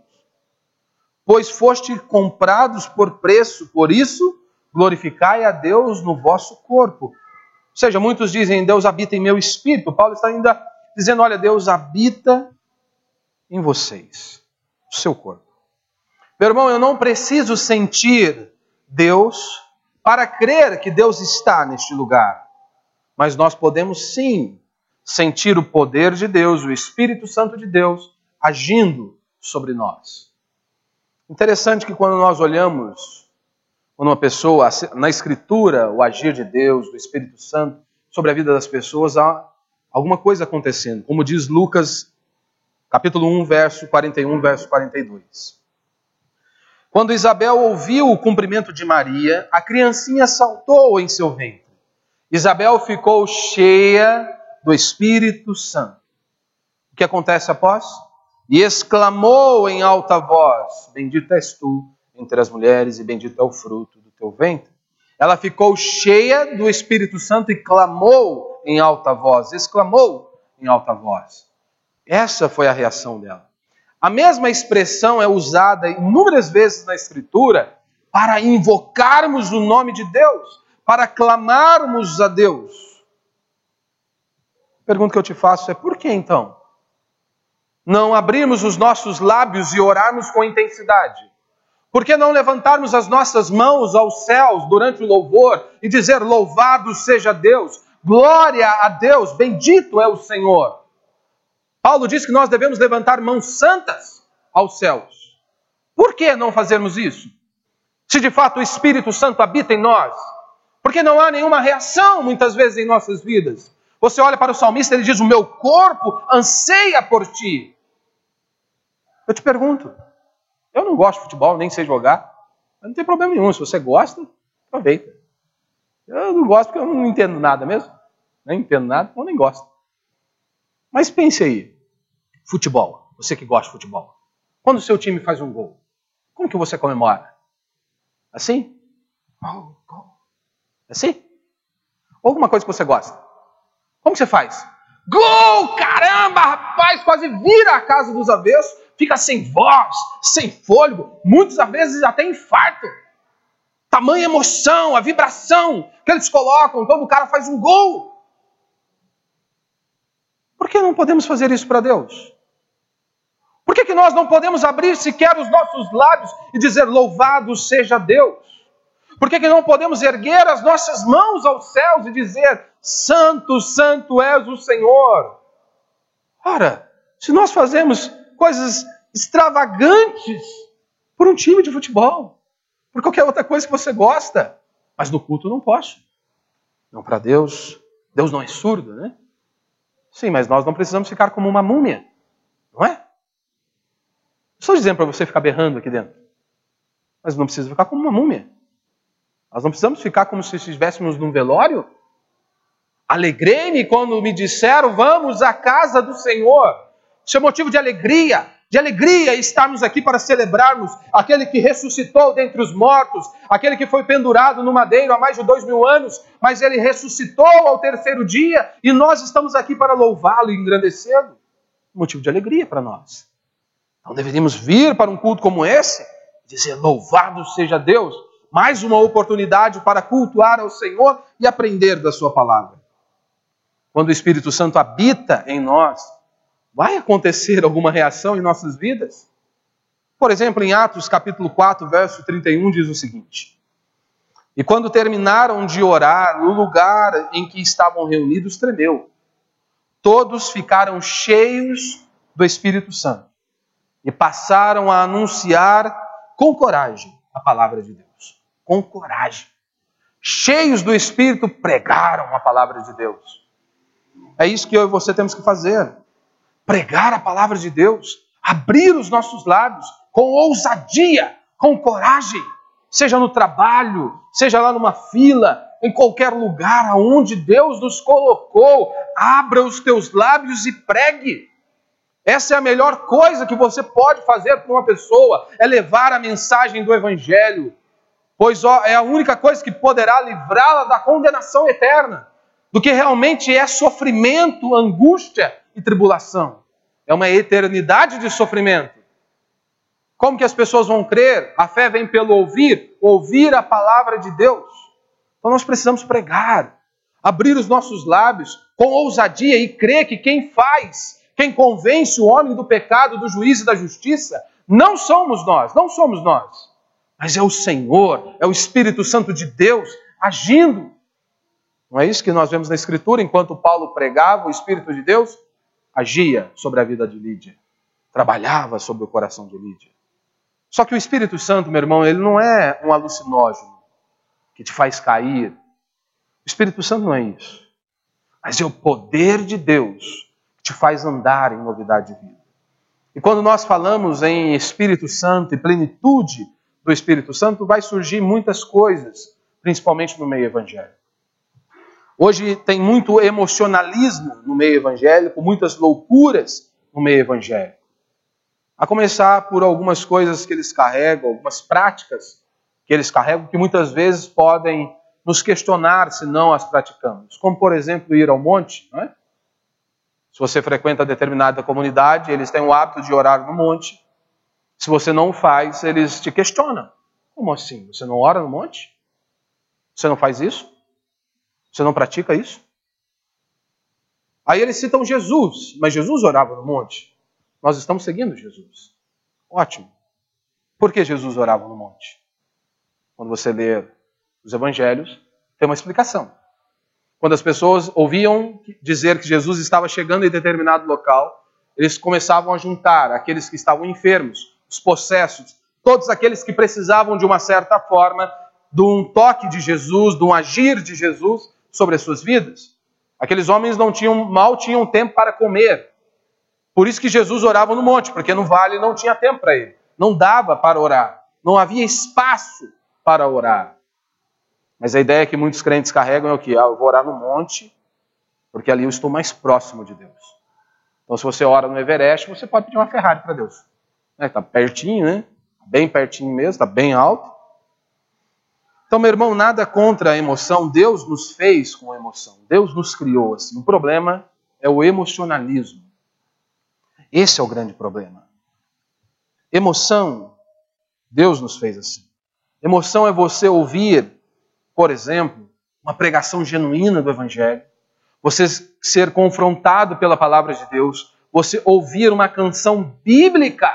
pois foste comprados por preço, por isso glorificai a Deus no vosso corpo. Ou seja, muitos dizem, Deus habita em meu espírito. Paulo está ainda dizendo, olha, Deus habita em vocês, o seu corpo. Meu irmão, eu não preciso sentir Deus para crer que Deus está neste lugar. Mas nós podemos sim sentir o poder de Deus, o Espírito Santo de Deus agindo sobre nós. Interessante que quando nós olhamos quando uma pessoa na escritura o agir de Deus, do Espírito Santo sobre a vida das pessoas, há alguma coisa acontecendo, como diz Lucas capítulo 1, verso 41, verso 42. Quando Isabel ouviu o cumprimento de Maria, a criancinha saltou em seu ventre. Isabel ficou cheia do Espírito Santo. O que acontece após? E exclamou em alta voz: Bendita és tu entre as mulheres, e bendito é o fruto do teu ventre. Ela ficou cheia do Espírito Santo e clamou em alta voz, exclamou em alta voz. Essa foi a reação dela. A mesma expressão é usada inúmeras vezes na Escritura para invocarmos o nome de Deus, para clamarmos a Deus. Pergunta que eu te faço é: por que então? Não abrirmos os nossos lábios e orarmos com intensidade? Por que não levantarmos as nossas mãos aos céus durante o louvor e dizer: Louvado seja Deus, glória a Deus, bendito é o Senhor? Paulo diz que nós devemos levantar mãos santas aos céus. Por que não fazermos isso? Se de fato o Espírito Santo habita em nós, porque não há nenhuma reação muitas vezes em nossas vidas. Você olha para o salmista, ele diz: O meu corpo anseia por ti. Eu te pergunto, eu não gosto de futebol, nem sei jogar, não tem problema nenhum. Se você gosta, aproveita. Eu não gosto porque eu não entendo nada mesmo. Nem entendo nada, então nem gosto. Mas pense aí, futebol, você que gosta de futebol. Quando o seu time faz um gol, como que você comemora? Assim? Assim? Alguma coisa que você gosta? Como você faz? Gol! Caramba, rapaz, quase vira a casa dos avessos, fica sem voz, sem fôlego, muitas vezes até infarto. Tamanha emoção, a vibração que eles colocam quando o cara faz um gol. Por que não podemos fazer isso para Deus? Por que, que nós não podemos abrir sequer os nossos lábios e dizer louvado seja Deus? Por que, que não podemos erguer as nossas mãos aos céus e dizer Santo, Santo és o Senhor? Ora, se nós fazemos coisas extravagantes por um time de futebol, por qualquer outra coisa que você gosta, mas no culto não posso. Não para Deus, Deus não é surdo, né? Sim, mas nós não precisamos ficar como uma múmia, não é? Estou dizendo para você ficar berrando aqui dentro. Mas não precisa ficar como uma múmia. Nós não precisamos ficar como se estivéssemos num velório. Alegrei-me quando me disseram, vamos à casa do Senhor. Isso é motivo de alegria de alegria estarmos aqui para celebrarmos aquele que ressuscitou dentre os mortos, aquele que foi pendurado no madeiro há mais de dois mil anos, mas ele ressuscitou ao terceiro dia e nós estamos aqui para louvá-lo e engrandecê-lo. Motivo de alegria para nós. Então deveríamos vir para um culto como esse e dizer: Louvado seja Deus! Mais uma oportunidade para cultuar ao Senhor e aprender da Sua palavra. Quando o Espírito Santo habita em nós, vai acontecer alguma reação em nossas vidas? Por exemplo, em Atos capítulo 4, verso 31 diz o seguinte: E quando terminaram de orar, o lugar em que estavam reunidos tremeu. Todos ficaram cheios do Espírito Santo e passaram a anunciar com coragem a palavra de Deus. Com coragem. Cheios do Espírito, pregaram a palavra de Deus. É isso que eu e você temos que fazer. Pregar a palavra de Deus, abrir os nossos lábios com ousadia, com coragem, seja no trabalho, seja lá numa fila, em qualquer lugar aonde Deus nos colocou, abra os teus lábios e pregue. Essa é a melhor coisa que você pode fazer para uma pessoa, é levar a mensagem do Evangelho, pois ó, é a única coisa que poderá livrá-la da condenação eterna, do que realmente é sofrimento, angústia e tribulação. É uma eternidade de sofrimento. Como que as pessoas vão crer? A fé vem pelo ouvir, ouvir a palavra de Deus. Então nós precisamos pregar, abrir os nossos lábios com ousadia e crer que quem faz, quem convence o homem do pecado, do juízo e da justiça, não somos nós, não somos nós, mas é o Senhor, é o Espírito Santo de Deus agindo. Não é isso que nós vemos na Escritura, enquanto Paulo pregava o Espírito de Deus agia sobre a vida de Lídia, trabalhava sobre o coração de Lídia. Só que o Espírito Santo, meu irmão, ele não é um alucinógeno que te faz cair. O Espírito Santo não é isso. Mas é o poder de Deus que te faz andar em novidade de vida. E quando nós falamos em Espírito Santo e plenitude do Espírito Santo, vai surgir muitas coisas, principalmente no meio evangélico. Hoje tem muito emocionalismo no meio evangélico, muitas loucuras no meio evangélico. A começar por algumas coisas que eles carregam, algumas práticas que eles carregam, que muitas vezes podem nos questionar se não as praticamos. Como, por exemplo, ir ao monte. É? Se você frequenta determinada comunidade, eles têm o hábito de orar no monte. Se você não faz, eles te questionam. Como assim? Você não ora no monte? Você não faz isso? Você não pratica isso? Aí eles citam Jesus, mas Jesus orava no monte. Nós estamos seguindo Jesus. Ótimo. Por que Jesus orava no monte? Quando você lê os evangelhos, tem uma explicação. Quando as pessoas ouviam dizer que Jesus estava chegando em determinado local, eles começavam a juntar aqueles que estavam enfermos, os possessos, todos aqueles que precisavam de uma certa forma de um toque de Jesus, de um agir de Jesus sobre as suas vidas. Aqueles homens não tinham, mal tinham tempo para comer. Por isso que Jesus orava no monte, porque no vale não tinha tempo para ele. Não dava para orar. Não havia espaço para orar. Mas a ideia que muitos crentes carregam é o que? Ah, eu vou orar no monte, porque ali eu estou mais próximo de Deus. Então, se você ora no Everest, você pode pedir uma Ferrari para Deus. Está né? pertinho, né? Bem pertinho mesmo, está bem alto. Então, meu irmão, nada contra a emoção. Deus nos fez com emoção. Deus nos criou assim. O problema é o emocionalismo. Esse é o grande problema. Emoção, Deus nos fez assim. Emoção é você ouvir, por exemplo, uma pregação genuína do Evangelho, você ser confrontado pela palavra de Deus, você ouvir uma canção bíblica,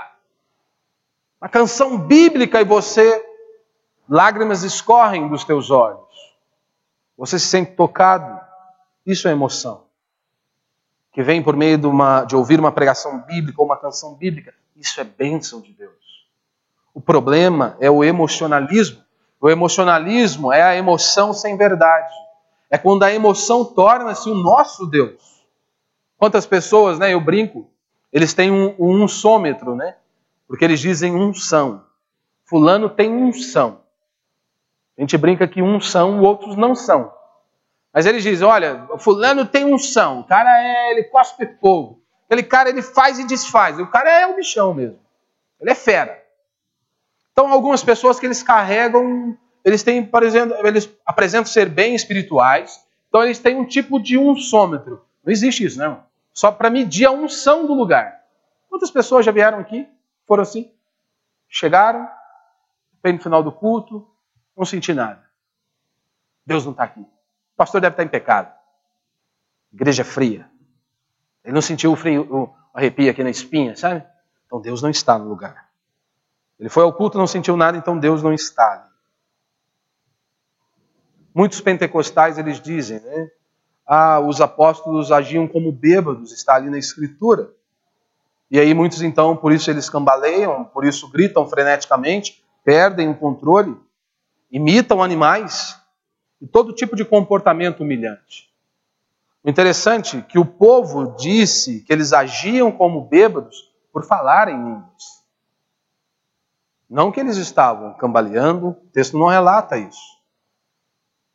uma canção bíblica e você Lágrimas escorrem dos teus olhos. Você se sente tocado. Isso é emoção. Que vem por meio de, uma, de ouvir uma pregação bíblica ou uma canção bíblica. Isso é bênção de Deus. O problema é o emocionalismo. O emocionalismo é a emoção sem verdade. É quando a emoção torna-se o nosso Deus. Quantas pessoas, né? Eu brinco, eles têm um, um unsômetro, né? Porque eles dizem unção. Fulano tem unção. A gente brinca que uns são, outros não são. Mas ele diz: olha, fulano tem unção, o cara é, ele cospe fogo. Aquele cara ele faz e desfaz. O cara é o bichão mesmo. Ele é fera. Então, algumas pessoas que eles carregam, eles têm, por exemplo, eles apresentam ser bem espirituais. Então, eles têm um tipo de unsômetro. Não existe isso, não. Só para medir a unção do lugar. Quantas pessoas já vieram aqui? Foram assim? Chegaram, bem no final do culto, não senti nada. Deus não está aqui. O pastor deve estar em pecado. Igreja fria. Ele não sentiu o frio, o arrepio aqui na espinha, sabe? Então Deus não está no lugar. Ele foi ao culto, não sentiu nada, então Deus não está ali. Muitos pentecostais eles dizem, né? Ah, os apóstolos agiam como bêbados, está ali na escritura. E aí muitos então, por isso eles cambaleiam, por isso gritam freneticamente, perdem o controle imitam animais e todo tipo de comportamento humilhante. O interessante é que o povo disse que eles agiam como bêbados por falarem línguas. Não que eles estavam cambaleando, o texto não relata isso.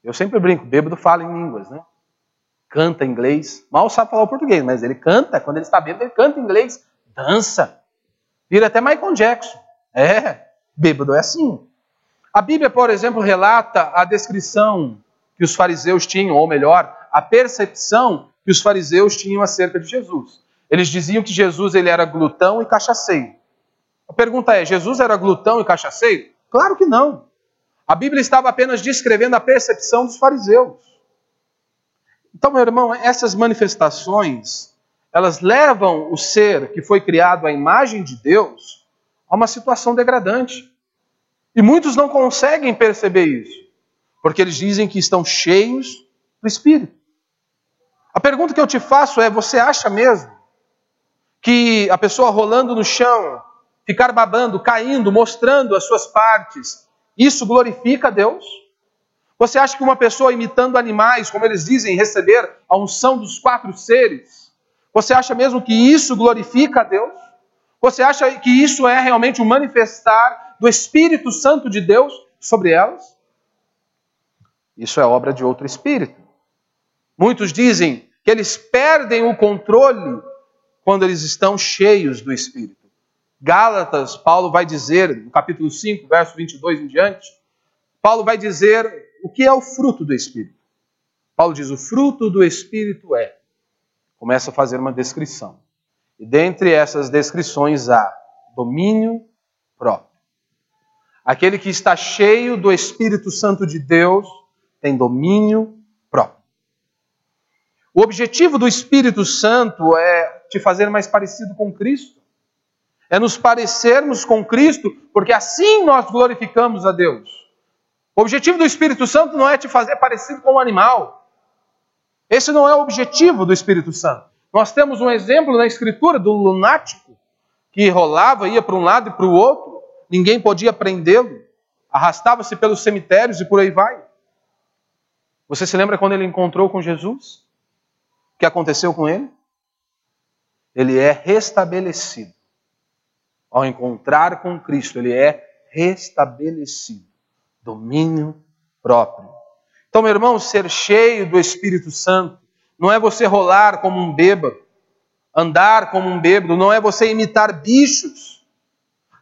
Eu sempre brinco, bêbado fala em línguas, né? Canta inglês, mal sabe falar o português, mas ele canta, quando ele está bêbado, ele canta inglês, dança. Vira até Michael Jackson. É, bêbado é assim. A Bíblia, por exemplo, relata a descrição que os fariseus tinham, ou melhor, a percepção que os fariseus tinham acerca de Jesus. Eles diziam que Jesus ele era glutão e cachaceiro. A pergunta é: Jesus era glutão e cachaceiro? Claro que não. A Bíblia estava apenas descrevendo a percepção dos fariseus. Então, meu irmão, essas manifestações, elas levam o ser que foi criado à imagem de Deus a uma situação degradante. E muitos não conseguem perceber isso, porque eles dizem que estão cheios do Espírito. A pergunta que eu te faço é: você acha mesmo que a pessoa rolando no chão, ficar babando, caindo, mostrando as suas partes, isso glorifica a Deus? Você acha que uma pessoa imitando animais, como eles dizem, receber a unção dos quatro seres, você acha mesmo que isso glorifica a Deus? Você acha que isso é realmente o manifestar do Espírito Santo de Deus sobre elas? Isso é obra de outro espírito. Muitos dizem que eles perdem o controle quando eles estão cheios do Espírito. Gálatas, Paulo vai dizer, no capítulo 5, verso 22 em diante, Paulo vai dizer o que é o fruto do Espírito. Paulo diz: o fruto do Espírito é. Começa a fazer uma descrição. E dentre essas descrições há domínio próprio. Aquele que está cheio do Espírito Santo de Deus tem domínio próprio. O objetivo do Espírito Santo é te fazer mais parecido com Cristo. É nos parecermos com Cristo, porque assim nós glorificamos a Deus. O objetivo do Espírito Santo não é te fazer parecido com um animal. Esse não é o objetivo do Espírito Santo. Nós temos um exemplo na Escritura do lunático que rolava, ia para um lado e para o outro, ninguém podia prendê-lo, arrastava-se pelos cemitérios e por aí vai. Você se lembra quando ele encontrou com Jesus? O que aconteceu com ele? Ele é restabelecido. Ao encontrar com Cristo, ele é restabelecido. Domínio próprio. Então, meu irmão, ser cheio do Espírito Santo não é você rolar como um bêbado, andar como um bêbado, não é você imitar bichos.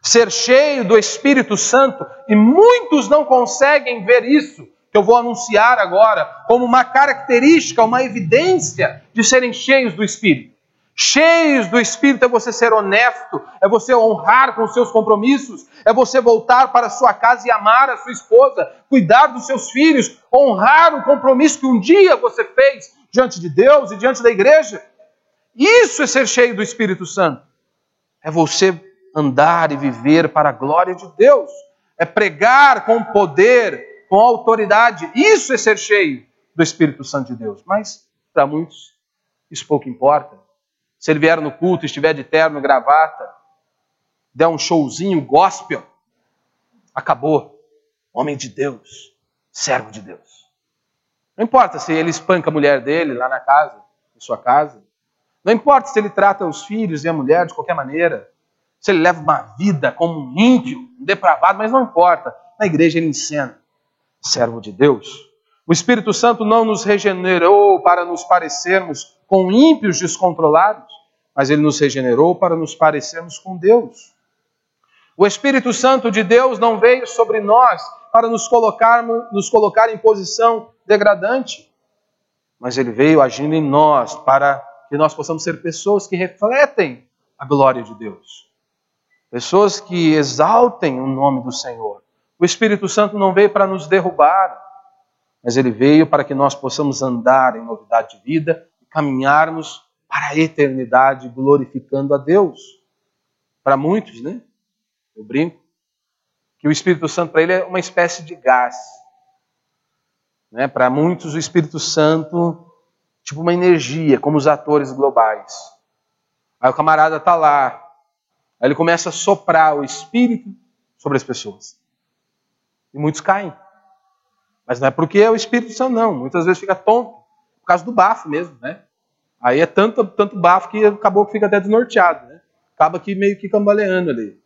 Ser cheio do Espírito Santo, e muitos não conseguem ver isso, que eu vou anunciar agora, como uma característica, uma evidência de serem cheios do Espírito. Cheios do Espírito é você ser honesto, é você honrar com seus compromissos, é você voltar para a sua casa e amar a sua esposa, cuidar dos seus filhos, honrar o compromisso que um dia você fez diante de Deus e diante da igreja. Isso é ser cheio do Espírito Santo. É você andar e viver para a glória de Deus. É pregar com poder, com autoridade. Isso é ser cheio do Espírito Santo de Deus. Mas, para muitos, isso pouco importa. Se ele vier no culto, estiver de terno, gravata, der um showzinho gospel, acabou. Homem de Deus, servo de Deus. Não importa se ele espanca a mulher dele lá na casa, em sua casa. Não importa se ele trata os filhos e a mulher de qualquer maneira. Se ele leva uma vida como um ímpio, um depravado, mas não importa. Na igreja ele ensina. Servo de Deus. O Espírito Santo não nos regenerou para nos parecermos com ímpios descontrolados, mas ele nos regenerou para nos parecermos com Deus. O Espírito Santo de Deus não veio sobre nós para nos colocar, nos colocar em posição degradante, mas ele veio agindo em nós para que nós possamos ser pessoas que refletem a glória de Deus. Pessoas que exaltem o nome do Senhor. O Espírito Santo não veio para nos derrubar, mas ele veio para que nós possamos andar em novidade de vida e caminharmos para a eternidade glorificando a Deus. Para muitos, né? Eu brinco que o Espírito Santo para ele é uma espécie de gás. Né? Para muitos o Espírito Santo tipo uma energia, como os atores globais. Aí o camarada está lá, aí ele começa a soprar o Espírito sobre as pessoas. E muitos caem. Mas não é porque é o Espírito Santo, não. Muitas vezes fica tonto, por causa do bafo mesmo, né? Aí é tanto, tanto bafo que acabou que fica até desnorteado, né? Acaba que meio que cambaleando ali.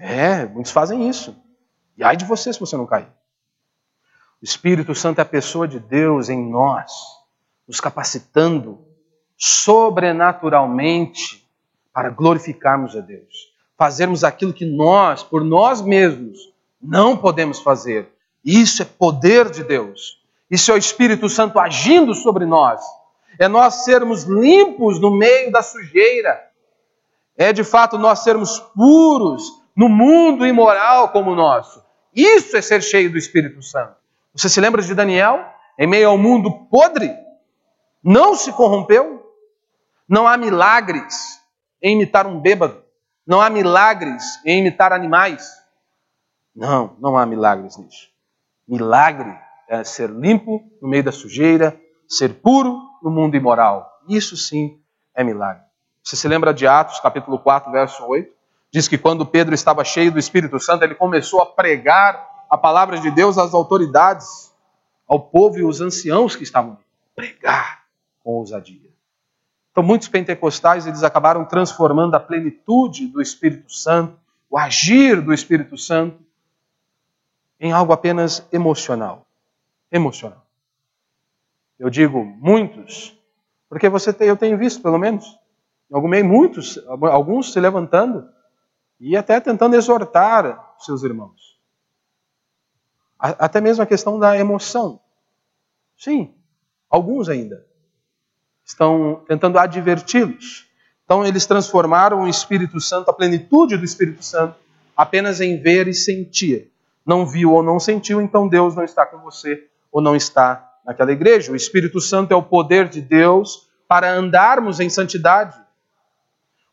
É, muitos fazem isso. E ai de você se você não cair. O Espírito Santo é a pessoa de Deus em nós, nos capacitando sobrenaturalmente para glorificarmos a Deus. Fazermos aquilo que nós, por nós mesmos, não podemos fazer. Isso é poder de Deus. Isso é o Espírito Santo agindo sobre nós. É nós sermos limpos no meio da sujeira. É de fato nós sermos puros no mundo imoral como o nosso. Isso é ser cheio do Espírito Santo. Você se lembra de Daniel? Em meio ao mundo podre, não se corrompeu. Não há milagres em imitar um bêbado. Não há milagres em imitar animais. Não, não há milagres nisso. Milagre é ser limpo no meio da sujeira, ser puro no mundo imoral. Isso sim é milagre. Você se lembra de Atos, capítulo 4, verso 8? Diz que quando Pedro estava cheio do Espírito Santo, ele começou a pregar a palavra de Deus às autoridades, ao povo e aos anciãos que estavam. Pregar com ousadia. Então, muitos pentecostais eles acabaram transformando a plenitude do Espírito Santo, o agir do Espírito Santo, em algo apenas emocional. Emocional. Eu digo muitos, porque você tem, eu tenho visto, pelo menos, muitos, alguns se levantando e até tentando exortar seus irmãos. Até mesmo a questão da emoção. Sim, alguns ainda estão tentando adverti-los. Então, eles transformaram o Espírito Santo, a plenitude do Espírito Santo, apenas em ver e sentir. Não viu ou não sentiu, então Deus não está com você ou não está naquela igreja. O Espírito Santo é o poder de Deus para andarmos em santidade.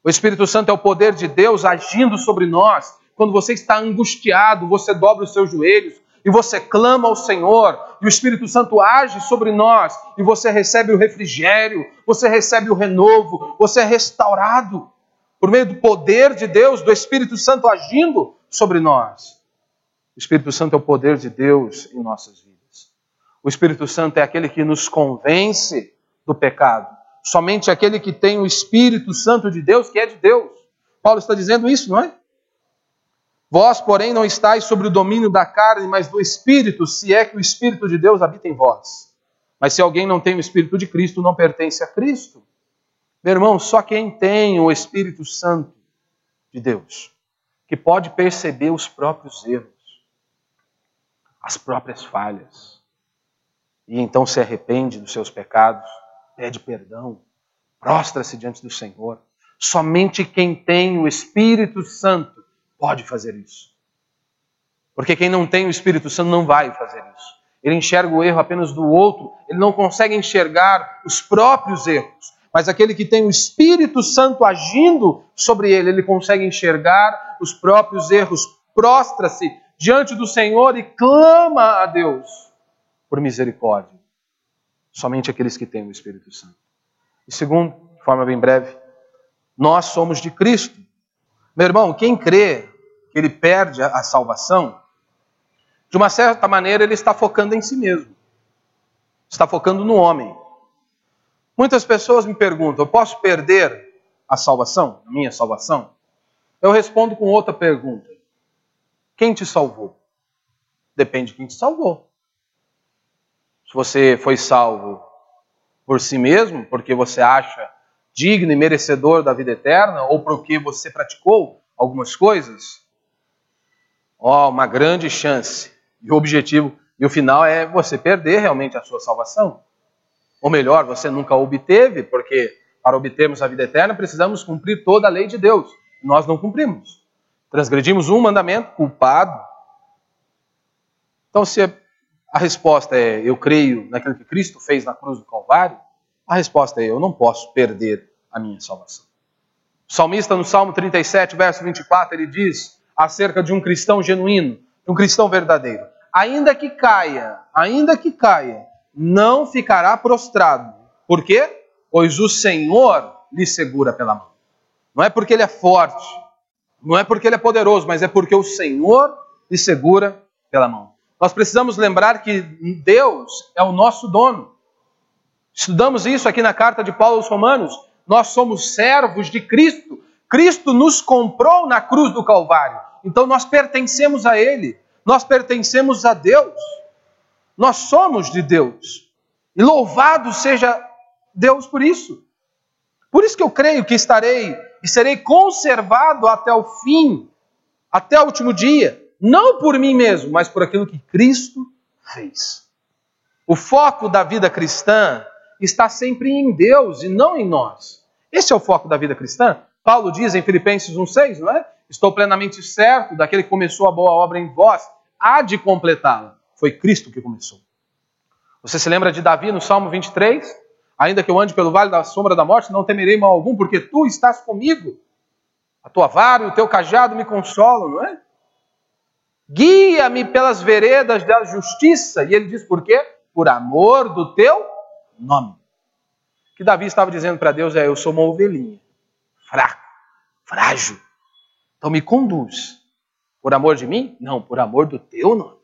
O Espírito Santo é o poder de Deus agindo sobre nós. Quando você está angustiado, você dobra os seus joelhos e você clama ao Senhor, e o Espírito Santo age sobre nós, e você recebe o refrigério, você recebe o renovo, você é restaurado por meio do poder de Deus, do Espírito Santo agindo sobre nós. O Espírito Santo é o poder de Deus em nossas vidas. O Espírito Santo é aquele que nos convence do pecado. Somente aquele que tem o Espírito Santo de Deus, que é de Deus. Paulo está dizendo isso, não é? Vós, porém, não estáis sobre o domínio da carne, mas do Espírito, se é que o Espírito de Deus habita em vós. Mas se alguém não tem o Espírito de Cristo, não pertence a Cristo. Meu irmão, só quem tem o Espírito Santo de Deus, que pode perceber os próprios erros, as próprias falhas, e então se arrepende dos seus pecados pede perdão, prostra-se diante do Senhor. Somente quem tem o Espírito Santo pode fazer isso. Porque quem não tem o Espírito Santo não vai fazer isso. Ele enxerga o erro apenas do outro, ele não consegue enxergar os próprios erros. Mas aquele que tem o Espírito Santo agindo sobre ele, ele consegue enxergar os próprios erros, prostra-se diante do Senhor e clama a Deus por misericórdia. Somente aqueles que têm o Espírito Santo. E segundo, de forma bem breve, nós somos de Cristo. Meu irmão, quem crê que ele perde a salvação, de uma certa maneira ele está focando em si mesmo. Está focando no homem. Muitas pessoas me perguntam: eu posso perder a salvação, a minha salvação? Eu respondo com outra pergunta: quem te salvou? Depende de quem te salvou. Se você foi salvo por si mesmo, porque você acha digno e merecedor da vida eterna, ou porque você praticou algumas coisas, ó, uma grande chance. E o objetivo e o final é você perder realmente a sua salvação. Ou melhor, você nunca obteve, porque para obtermos a vida eterna precisamos cumprir toda a lei de Deus. Nós não cumprimos. Transgredimos um mandamento, culpado. Então, se a resposta é eu creio naquilo que Cristo fez na cruz do Calvário, a resposta é eu não posso perder a minha salvação. O salmista no Salmo 37, verso 24, ele diz acerca de um cristão genuíno, de um cristão verdadeiro: ainda que caia, ainda que caia, não ficará prostrado. Por quê? Pois o Senhor lhe segura pela mão. Não é porque ele é forte, não é porque ele é poderoso, mas é porque o Senhor lhe segura pela mão. Nós precisamos lembrar que Deus é o nosso dono. Estudamos isso aqui na carta de Paulo aos Romanos. Nós somos servos de Cristo. Cristo nos comprou na cruz do Calvário. Então nós pertencemos a Ele. Nós pertencemos a Deus. Nós somos de Deus. E louvado seja Deus por isso. Por isso que eu creio que estarei e serei conservado até o fim, até o último dia não por mim mesmo, mas por aquilo que Cristo fez. O foco da vida cristã está sempre em Deus e não em nós. Esse é o foco da vida cristã. Paulo diz em Filipenses 1,6, não é? Estou plenamente certo daquele que começou a boa obra em vós, há de completá-la. Foi Cristo que começou. Você se lembra de Davi no Salmo 23? Ainda que eu ande pelo vale da sombra da morte, não temerei mal algum, porque tu estás comigo. A tua vara e o teu cajado me consolam, não é? Guia-me pelas veredas da justiça. E ele diz por quê? Por amor do teu nome. Que Davi estava dizendo para Deus é: Eu sou uma ovelhinha, fraco, frágil. Então me conduz. Por amor de mim? Não, por amor do teu nome.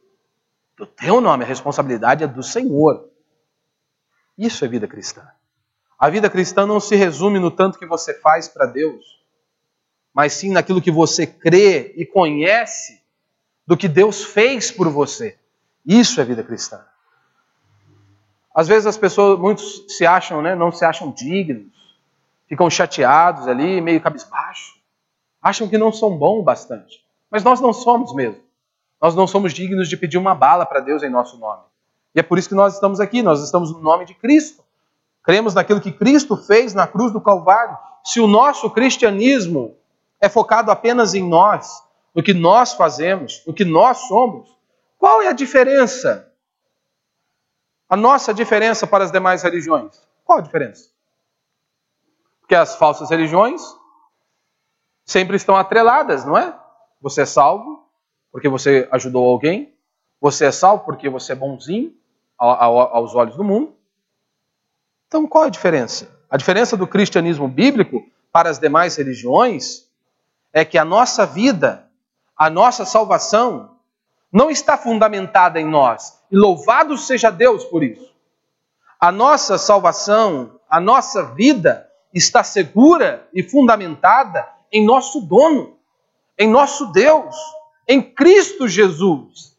Do teu nome. A responsabilidade é do Senhor. Isso é vida cristã. A vida cristã não se resume no tanto que você faz para Deus, mas sim naquilo que você crê e conhece do que Deus fez por você. Isso é vida cristã. Às vezes as pessoas, muitos se acham, né, não se acham dignos, ficam chateados ali, meio cabisbaixo, acham que não são bons bastante. Mas nós não somos mesmo. Nós não somos dignos de pedir uma bala para Deus em nosso nome. E é por isso que nós estamos aqui, nós estamos no nome de Cristo. Cremos naquilo que Cristo fez na cruz do Calvário. Se o nosso cristianismo é focado apenas em nós, no que nós fazemos, no que nós somos, qual é a diferença? A nossa diferença para as demais religiões? Qual a diferença? Porque as falsas religiões sempre estão atreladas, não é? Você é salvo porque você ajudou alguém, você é salvo porque você é bonzinho aos olhos do mundo. Então, qual a diferença? A diferença do cristianismo bíblico para as demais religiões é que a nossa vida, a nossa salvação, não está fundamentada em nós. E louvado seja Deus por isso. A nossa salvação, a nossa vida está segura e fundamentada em nosso dono, em nosso Deus, em Cristo Jesus.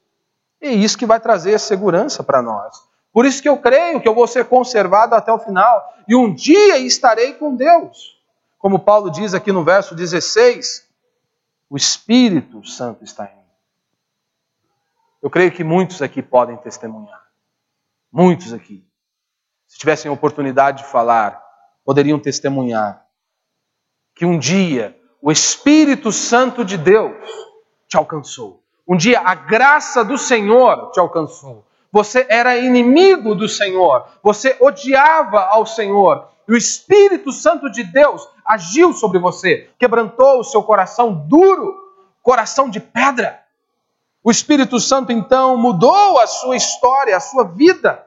É isso que vai trazer segurança para nós. Por isso que eu creio que eu vou ser conservado até o final e um dia estarei com Deus. Como Paulo diz aqui no verso 16, o Espírito Santo está em. Eu creio que muitos aqui podem testemunhar. Muitos aqui. Se tivessem oportunidade de falar, poderiam testemunhar que um dia o Espírito Santo de Deus te alcançou. Um dia a graça do Senhor te alcançou. Você era inimigo do Senhor, você odiava ao Senhor, e o Espírito Santo de Deus agiu sobre você, quebrantou o seu coração duro, coração de pedra. O Espírito Santo então mudou a sua história, a sua vida.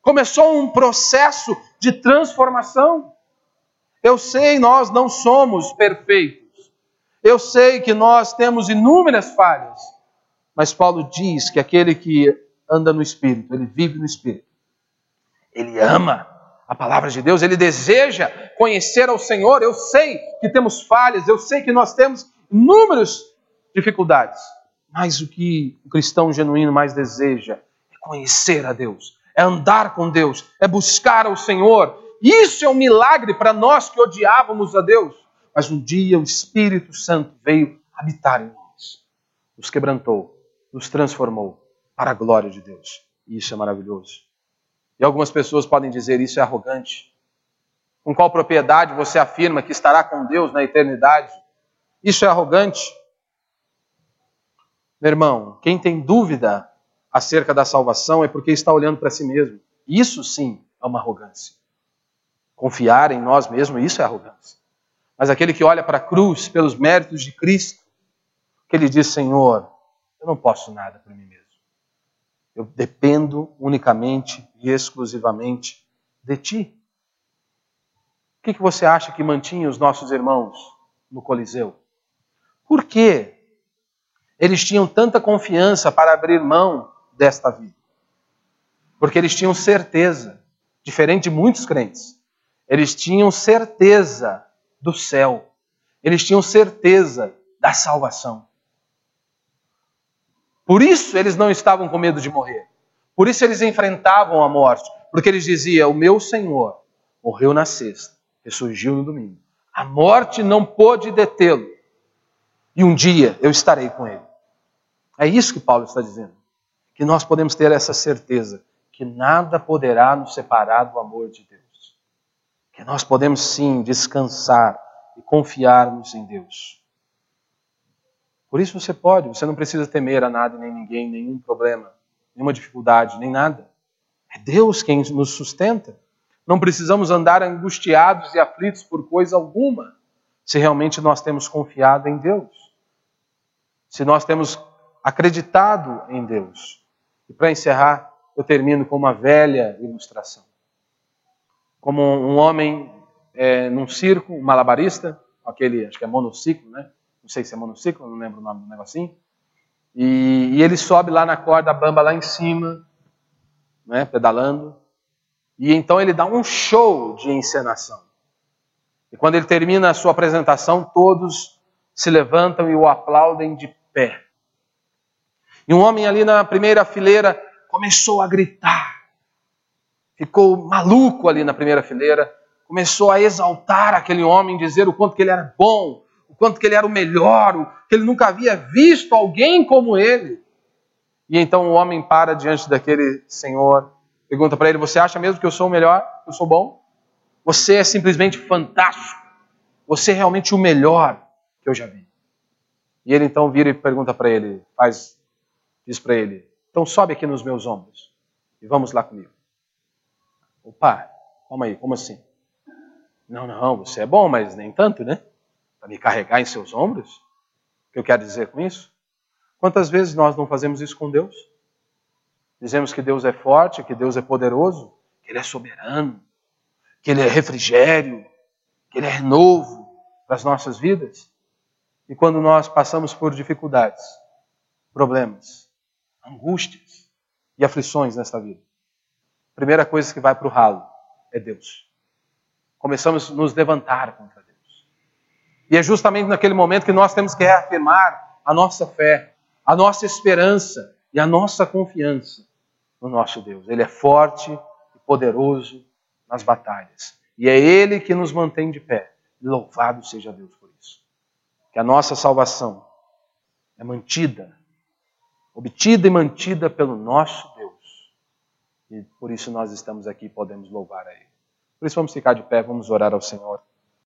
Começou um processo de transformação. Eu sei, nós não somos perfeitos. Eu sei que nós temos inúmeras falhas, mas Paulo diz que aquele que anda no Espírito, ele vive no Espírito, ele ama a palavra de Deus, ele deseja conhecer ao Senhor. Eu sei que temos falhas, eu sei que nós temos inúmeras dificuldades, mas o que o cristão genuíno mais deseja é conhecer a Deus, é andar com Deus, é buscar ao Senhor. Isso é um milagre para nós que odiávamos a Deus mas um dia o Espírito Santo veio habitar em nós, nos quebrantou, nos transformou para a glória de Deus. Isso é maravilhoso. E algumas pessoas podem dizer isso é arrogante. Com qual propriedade você afirma que estará com Deus na eternidade? Isso é arrogante. Meu irmão, quem tem dúvida acerca da salvação é porque está olhando para si mesmo. Isso sim é uma arrogância. Confiar em nós mesmos, isso é arrogância. Mas aquele que olha para a cruz pelos méritos de Cristo, que ele diz: Senhor, eu não posso nada por mim mesmo. Eu dependo unicamente e exclusivamente de Ti. O que, você acha que mantinha os nossos irmãos no Coliseu? Por que eles tinham tanta confiança para abrir mão desta vida? Porque eles tinham certeza, diferente de muitos crentes, eles tinham certeza do céu. Eles tinham certeza da salvação. Por isso eles não estavam com medo de morrer. Por isso eles enfrentavam a morte. Porque eles diziam: O meu Senhor morreu na sexta, ressurgiu no domingo. A morte não pôde detê-lo. E um dia eu estarei com ele. É isso que Paulo está dizendo. Que nós podemos ter essa certeza que nada poderá nos separar do amor de Deus que nós podemos sim descansar e confiarmos em Deus. Por isso você pode, você não precisa temer a nada nem ninguém, nenhum problema, nenhuma dificuldade, nem nada. É Deus quem nos sustenta. Não precisamos andar angustiados e aflitos por coisa alguma, se realmente nós temos confiado em Deus. Se nós temos acreditado em Deus. E para encerrar, eu termino com uma velha ilustração como um homem é, num circo, um malabarista, aquele, acho que é monociclo, né? Não sei se é monociclo, não lembro o nome do negocinho. E, e ele sobe lá na corda bamba lá em cima, né, pedalando. E então ele dá um show de encenação. E quando ele termina a sua apresentação, todos se levantam e o aplaudem de pé. E um homem ali na primeira fileira começou a gritar ficou maluco ali na primeira fileira, começou a exaltar aquele homem, dizer o quanto que ele era bom, o quanto que ele era o melhor, que ele nunca havia visto alguém como ele. E então o homem para diante daquele senhor, pergunta para ele: Você acha mesmo que eu sou o melhor? Eu sou bom? Você é simplesmente fantástico. Você é realmente o melhor que eu já vi. E ele então vira e pergunta para ele, faz, diz para ele: Então sobe aqui nos meus ombros e vamos lá comigo. Opa, calma aí, como assim? Não, não, você é bom, mas nem tanto, né? Para me carregar em seus ombros? O que eu quero dizer com isso? Quantas vezes nós não fazemos isso com Deus? Dizemos que Deus é forte, que Deus é poderoso, que Ele é soberano, que Ele é refrigério, que Ele é renovo para as nossas vidas. E quando nós passamos por dificuldades, problemas, angústias e aflições nesta vida, a primeira coisa que vai para o ralo é Deus começamos a nos levantar contra Deus. E é justamente naquele momento que nós temos que reafirmar a nossa fé, a nossa esperança e a nossa confiança no nosso Deus. Ele é forte e poderoso nas batalhas. E é Ele que nos mantém de pé. Louvado seja Deus por isso. Que a nossa salvação é mantida, obtida e mantida pelo nosso Deus. E por isso nós estamos aqui e podemos louvar a Ele. Por isso vamos ficar de pé, vamos orar ao Senhor.